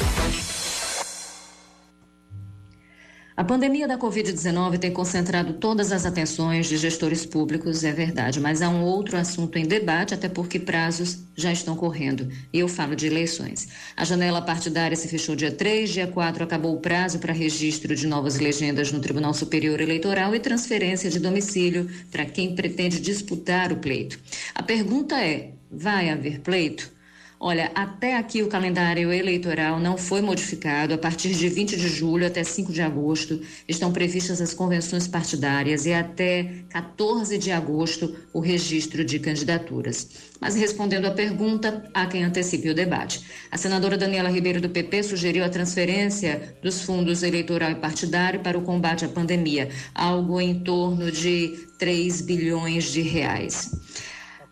A pandemia da Covid-19 tem concentrado todas as atenções de gestores públicos, é verdade, mas há um outro assunto em debate, até porque prazos já estão correndo. E eu falo de eleições. A janela partidária se fechou dia 3, dia 4 acabou o prazo para registro de novas legendas no Tribunal Superior Eleitoral e transferência de domicílio para quem pretende disputar o pleito. A pergunta é: vai haver pleito? Olha, até aqui o calendário eleitoral não foi modificado. A partir de 20 de julho até 5 de agosto estão previstas as convenções partidárias e até 14 de agosto o registro de candidaturas. Mas respondendo à pergunta, há quem antecipe o debate. A senadora Daniela Ribeiro do PP sugeriu a transferência dos fundos eleitoral e partidário para o combate à pandemia, algo em torno de 3 bilhões de reais.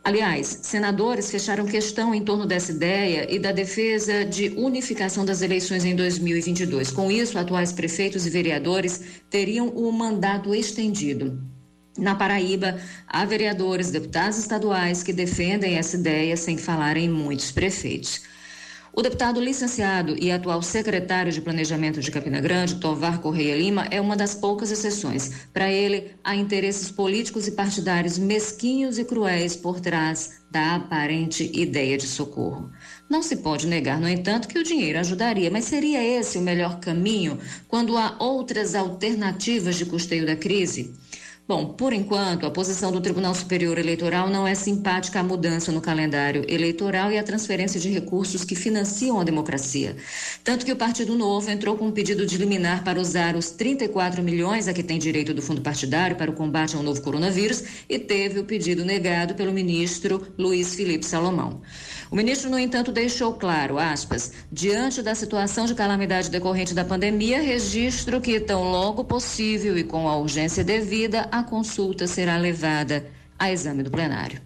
Aliás, senadores fecharam questão em torno dessa ideia e da defesa de unificação das eleições em 2022. Com isso, atuais prefeitos e vereadores teriam o mandato estendido. Na Paraíba, há vereadores, deputados estaduais que defendem essa ideia sem falar em muitos prefeitos. O deputado licenciado e atual secretário de Planejamento de Campina Grande, Tovar Correia Lima, é uma das poucas exceções. Para ele, há interesses políticos e partidários mesquinhos e cruéis por trás da aparente ideia de socorro. Não se pode negar, no entanto, que o dinheiro ajudaria, mas seria esse o melhor caminho quando há outras alternativas de custeio da crise? Bom, por enquanto, a posição do Tribunal Superior Eleitoral não é simpática à mudança no calendário eleitoral e à transferência de recursos que financiam a democracia. Tanto que o Partido Novo entrou com um pedido de liminar para usar os 34 milhões a que tem direito do fundo partidário para o combate ao novo coronavírus e teve o pedido negado pelo ministro Luiz Felipe Salomão. O ministro, no entanto, deixou claro, aspas, diante da situação de calamidade decorrente da pandemia, registro que tão logo possível e com a urgência devida, a consulta será levada a exame do plenário.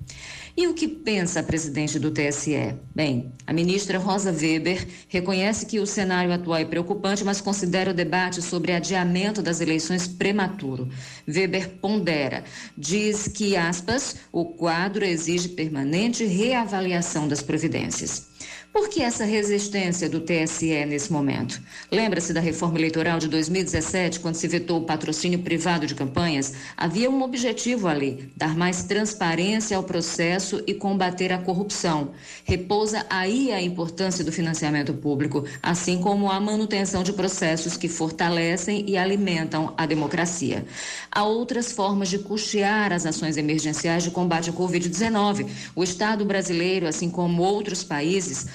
E o que pensa a presidente do TSE? Bem, a ministra Rosa Weber reconhece que o cenário atual é preocupante, mas considera o debate sobre adiamento das eleições prematuro. Weber pondera, diz que, aspas, o quadro exige permanente reavaliação das providências. Por que essa resistência do TSE nesse momento? Lembra-se da reforma eleitoral de 2017, quando se vetou o patrocínio privado de campanhas? Havia um objetivo ali: dar mais transparência ao processo e combater a corrupção. Repousa aí a importância do financiamento público, assim como a manutenção de processos que fortalecem e alimentam a democracia. Há outras formas de custear as ações emergenciais de combate à Covid-19. O Estado brasileiro, assim como outros países,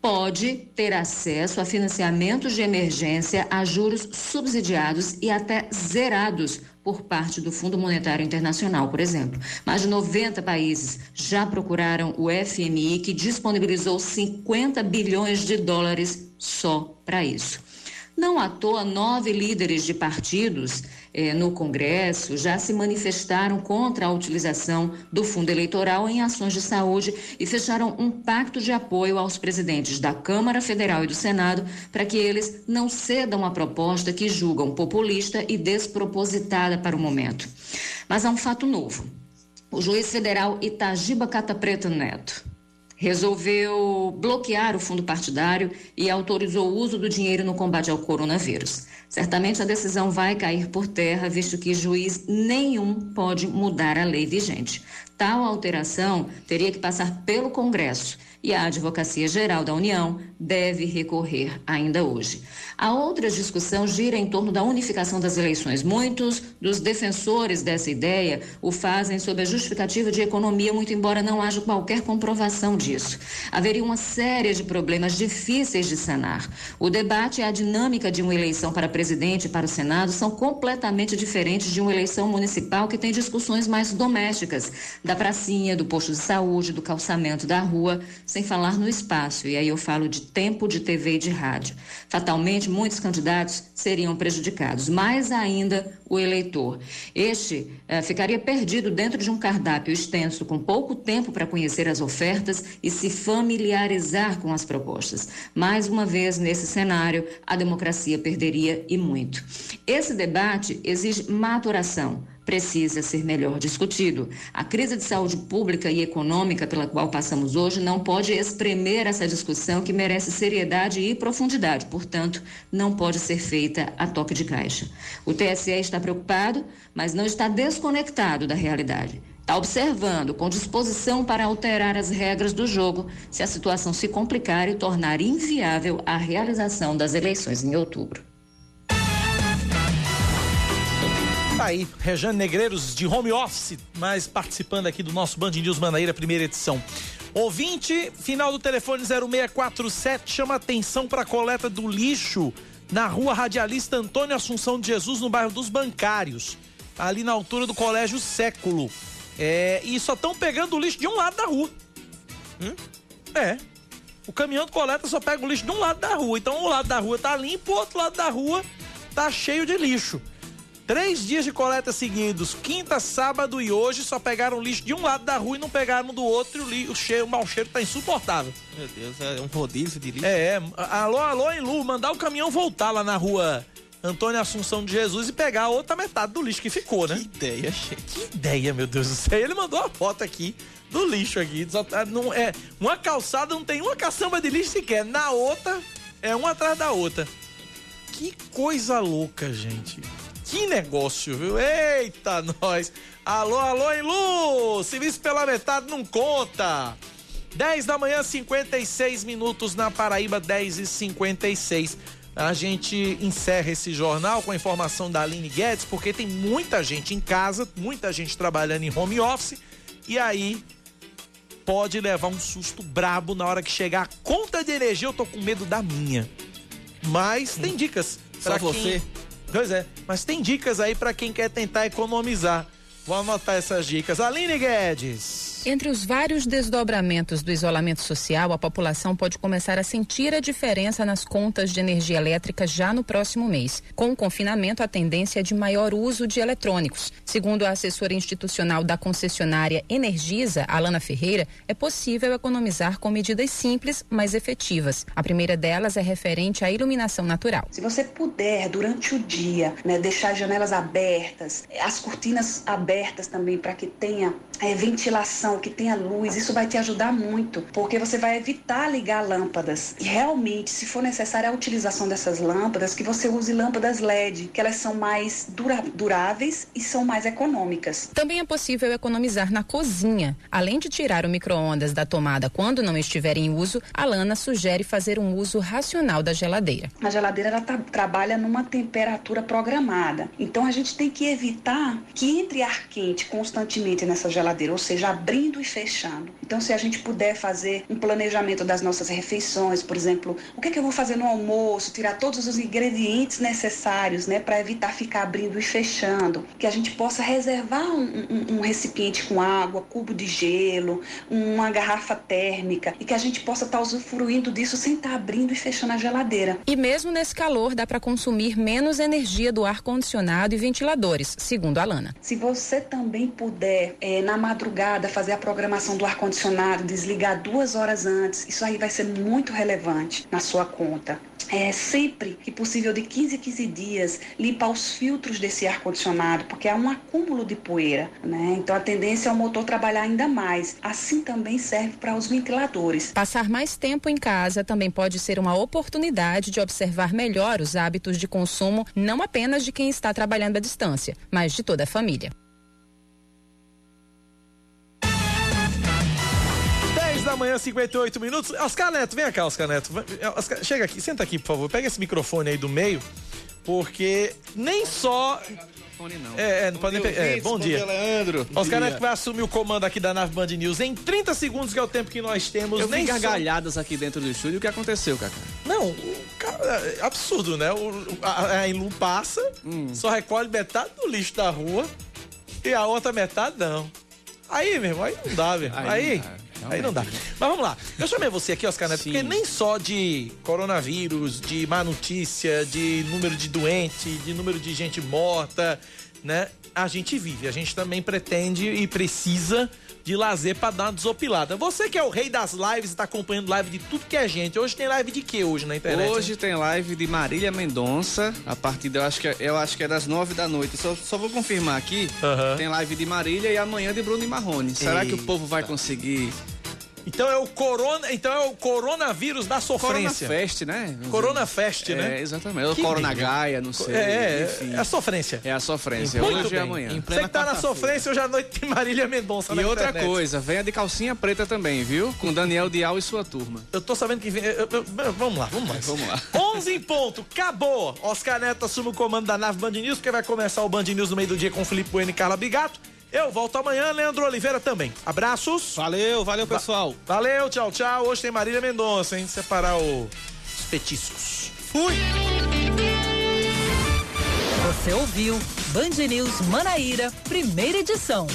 pode ter acesso a financiamentos de emergência a juros subsidiados e até zerados por parte do Fundo Monetário Internacional, por exemplo. Mais de 90 países já procuraram o FMI, que disponibilizou 50 bilhões de dólares só para isso. Não à toa, nove líderes de partidos eh, no Congresso já se manifestaram contra a utilização do fundo eleitoral em ações de saúde e fecharam um pacto de apoio aos presidentes da Câmara Federal e do Senado para que eles não cedam a proposta que julgam populista e despropositada para o momento. Mas há um fato novo. O juiz federal Itagiba Cata Preta Neto resolveu bloquear o fundo partidário e autorizou o uso do dinheiro no combate ao coronavírus. Certamente a decisão vai cair por terra, visto que juiz nenhum pode mudar a lei vigente. Tal alteração teria que passar pelo Congresso e a Advocacia Geral da União deve recorrer ainda hoje. A outra discussão gira em torno da unificação das eleições. Muitos dos defensores dessa ideia o fazem sob a justificativa de economia, muito embora não haja qualquer comprovação disso. Haveria uma série de problemas difíceis de sanar. O debate e a dinâmica de uma eleição para presidente e para o Senado são completamente diferentes de uma eleição municipal que tem discussões mais domésticas, da pracinha, do posto de saúde, do calçamento da rua, sem falar no espaço. E aí eu falo de tempo de TV e de rádio. Fatalmente, muitos candidatos seriam prejudicados, mais ainda o eleitor. Este eh, ficaria perdido dentro de um cardápio extenso, com pouco tempo para conhecer as ofertas e se familiarizar com as propostas. Mais uma vez, nesse cenário, a democracia perderia e muito. Esse debate exige maturação precisa ser melhor discutido. A crise de saúde pública e econômica pela qual passamos hoje não pode espremer essa discussão que merece seriedade e profundidade, portanto, não pode ser feita a toque de caixa. O TSE está preocupado, mas não está desconectado da realidade. Está observando com disposição para alterar as regras do jogo se a situação se complicar e tornar inviável a realização das eleições em outubro. Tá aí, Rejane Negreiros de home office, mas participando aqui do nosso Band News Manaíra, primeira edição. Ouvinte, final do telefone 0647, chama atenção para a coleta do lixo na rua Radialista Antônio Assunção de Jesus, no bairro dos Bancários, ali na altura do Colégio Século. É, e só estão pegando o lixo de um lado da rua. Hum? É. O caminhão de coleta só pega o lixo de um lado da rua. Então, um lado da rua tá limpo, o outro lado da rua tá cheio de lixo. Três dias de coleta seguidos, quinta, sábado e hoje, só pegaram lixo de um lado da rua e não pegaram do outro e o, cheiro, o mau cheiro tá insuportável. Meu Deus, é um rodízio de lixo. É, é. Alô, alô, em Lu, mandar o caminhão voltar lá na rua Antônio Assunção de Jesus e pegar a outra metade do lixo que ficou, né? Que ideia, gente. Que ideia, meu Deus do céu. Ele mandou a foto aqui do lixo aqui. Tá, não, é, uma calçada não tem uma caçamba de lixo sequer. Na outra, é uma atrás da outra. Que coisa louca, gente. Que negócio, viu? Eita, nós! Alô, alô, hein, Lu! Serviço pela metade não conta! 10 da manhã, 56 minutos na Paraíba, 10 e 56. A gente encerra esse jornal com a informação da Aline Guedes, porque tem muita gente em casa, muita gente trabalhando em home office, e aí pode levar um susto brabo na hora que chegar a conta de energia. Eu tô com medo da minha. Mas tem dicas. Só você? Pois é, mas tem dicas aí para quem quer tentar economizar. Vou anotar essas dicas. Aline Guedes. Entre os vários desdobramentos do isolamento social, a população pode começar a sentir a diferença nas contas de energia elétrica já no próximo mês. Com o confinamento, a tendência é de maior uso de eletrônicos. Segundo a assessora institucional da concessionária Energisa, Alana Ferreira, é possível economizar com medidas simples, mas efetivas. A primeira delas é referente à iluminação natural. Se você puder, durante o dia, né, deixar as janelas abertas, as cortinas abertas também, para que tenha é, ventilação, que tenha luz, isso vai te ajudar muito, porque você vai evitar ligar lâmpadas. E realmente, se for necessária a utilização dessas lâmpadas, que você use lâmpadas LED, que elas são mais dura duráveis e são mais econômicas. Também é possível economizar na cozinha. Além de tirar o micro-ondas da tomada quando não estiver em uso, a Lana sugere fazer um uso racional da geladeira. A geladeira ela trabalha numa temperatura programada. Então a gente tem que evitar que entre ar quente constantemente nessa geladeira, ou seja, abrindo e fechando. Então se a gente puder fazer um planejamento das nossas refeições, por exemplo, o que, é que eu vou fazer no almoço, tirar todos os ingredientes necessários, né, para evitar ficar abrindo e fechando, que a gente possa reservar um, um, um recipiente com água, cubo de gelo, uma garrafa térmica e que a gente possa estar tá usufruindo disso sem estar tá abrindo e fechando a geladeira. E mesmo nesse calor dá para consumir menos energia do ar condicionado e ventiladores, segundo a Lana. Se você também puder é, na madrugada fazer a programação do ar condicionado, desligar duas horas antes, isso aí vai ser muito relevante na sua conta é, sempre que possível, de 15 a 15 dias, limpar os filtros desse ar-condicionado, porque há um acúmulo de poeira. Né? Então a tendência é o motor trabalhar ainda mais. Assim também serve para os ventiladores. Passar mais tempo em casa também pode ser uma oportunidade de observar melhor os hábitos de consumo, não apenas de quem está trabalhando à distância, mas de toda a família. Manhã, 58 minutos. Oscar Neto, vem cá, Oscar Neto. Oscar, chega aqui, senta aqui, por favor. Pega esse microfone aí do meio, porque nem só. Não. É, é, não pode nem é, bom, bom dia. dia. Leandro. Oscar Neto vai assumir o comando aqui da Nave Band News em 30 segundos, que é o tempo que nós temos. Eu nem gargalhadas só... aqui dentro do estúdio. O que aconteceu, Cacá? Não, cara, é absurdo, né? O, a, a Ilu passa, hum. só recolhe metade do lixo da rua e a outra metade não. Aí, meu irmão, aí não dá, velho. Aí, aí Realmente. Aí não dá. Mas vamos lá. Eu chamei você aqui, Oscar Neto, Sim. porque nem só de coronavírus, de má notícia, de número de doente, de número de gente morta, né? A gente vive. A gente também pretende e precisa de lazer para dar uma desopilada. Você que é o rei das lives, está acompanhando live de tudo que é gente. Hoje tem live de que hoje na internet? Hoje tem live de Marília Mendonça, a partir eu acho que é, eu acho que é das nove da noite. Só, só vou confirmar aqui. Uhum. Tem live de Marília e amanhã de Bruno e Marrone. Será Eita. que o povo vai conseguir então é o corona, então é o coronavírus da sofrência. Corona Fest, né? Corona Fest, né? É, exatamente. É o Corona Gaia, não sei. É, enfim. é a sofrência. É a sofrência. Muito hoje bem. e amanhã. Você que tá na sofrência, hoje à noite tem Marília Mendonça E outra internet. coisa, venha de calcinha preta também, viu? Com Daniel Dial e sua turma. Eu tô sabendo que vem. Eu, eu, eu, vamos lá, vamos lá. Vamos lá. 11 em ponto, acabou. Oscar Neto assume o comando da nave Band News, porque vai começar o Band News no meio do dia com Felipe Bueno e Carla Bigato. Eu volto amanhã, Leandro Oliveira também. Abraços. Valeu, valeu, pessoal. Va valeu, tchau, tchau. Hoje tem Marília Mendonça, hein? Separar o... os petiscos. Fui! Você ouviu Band News Manaíra, primeira edição.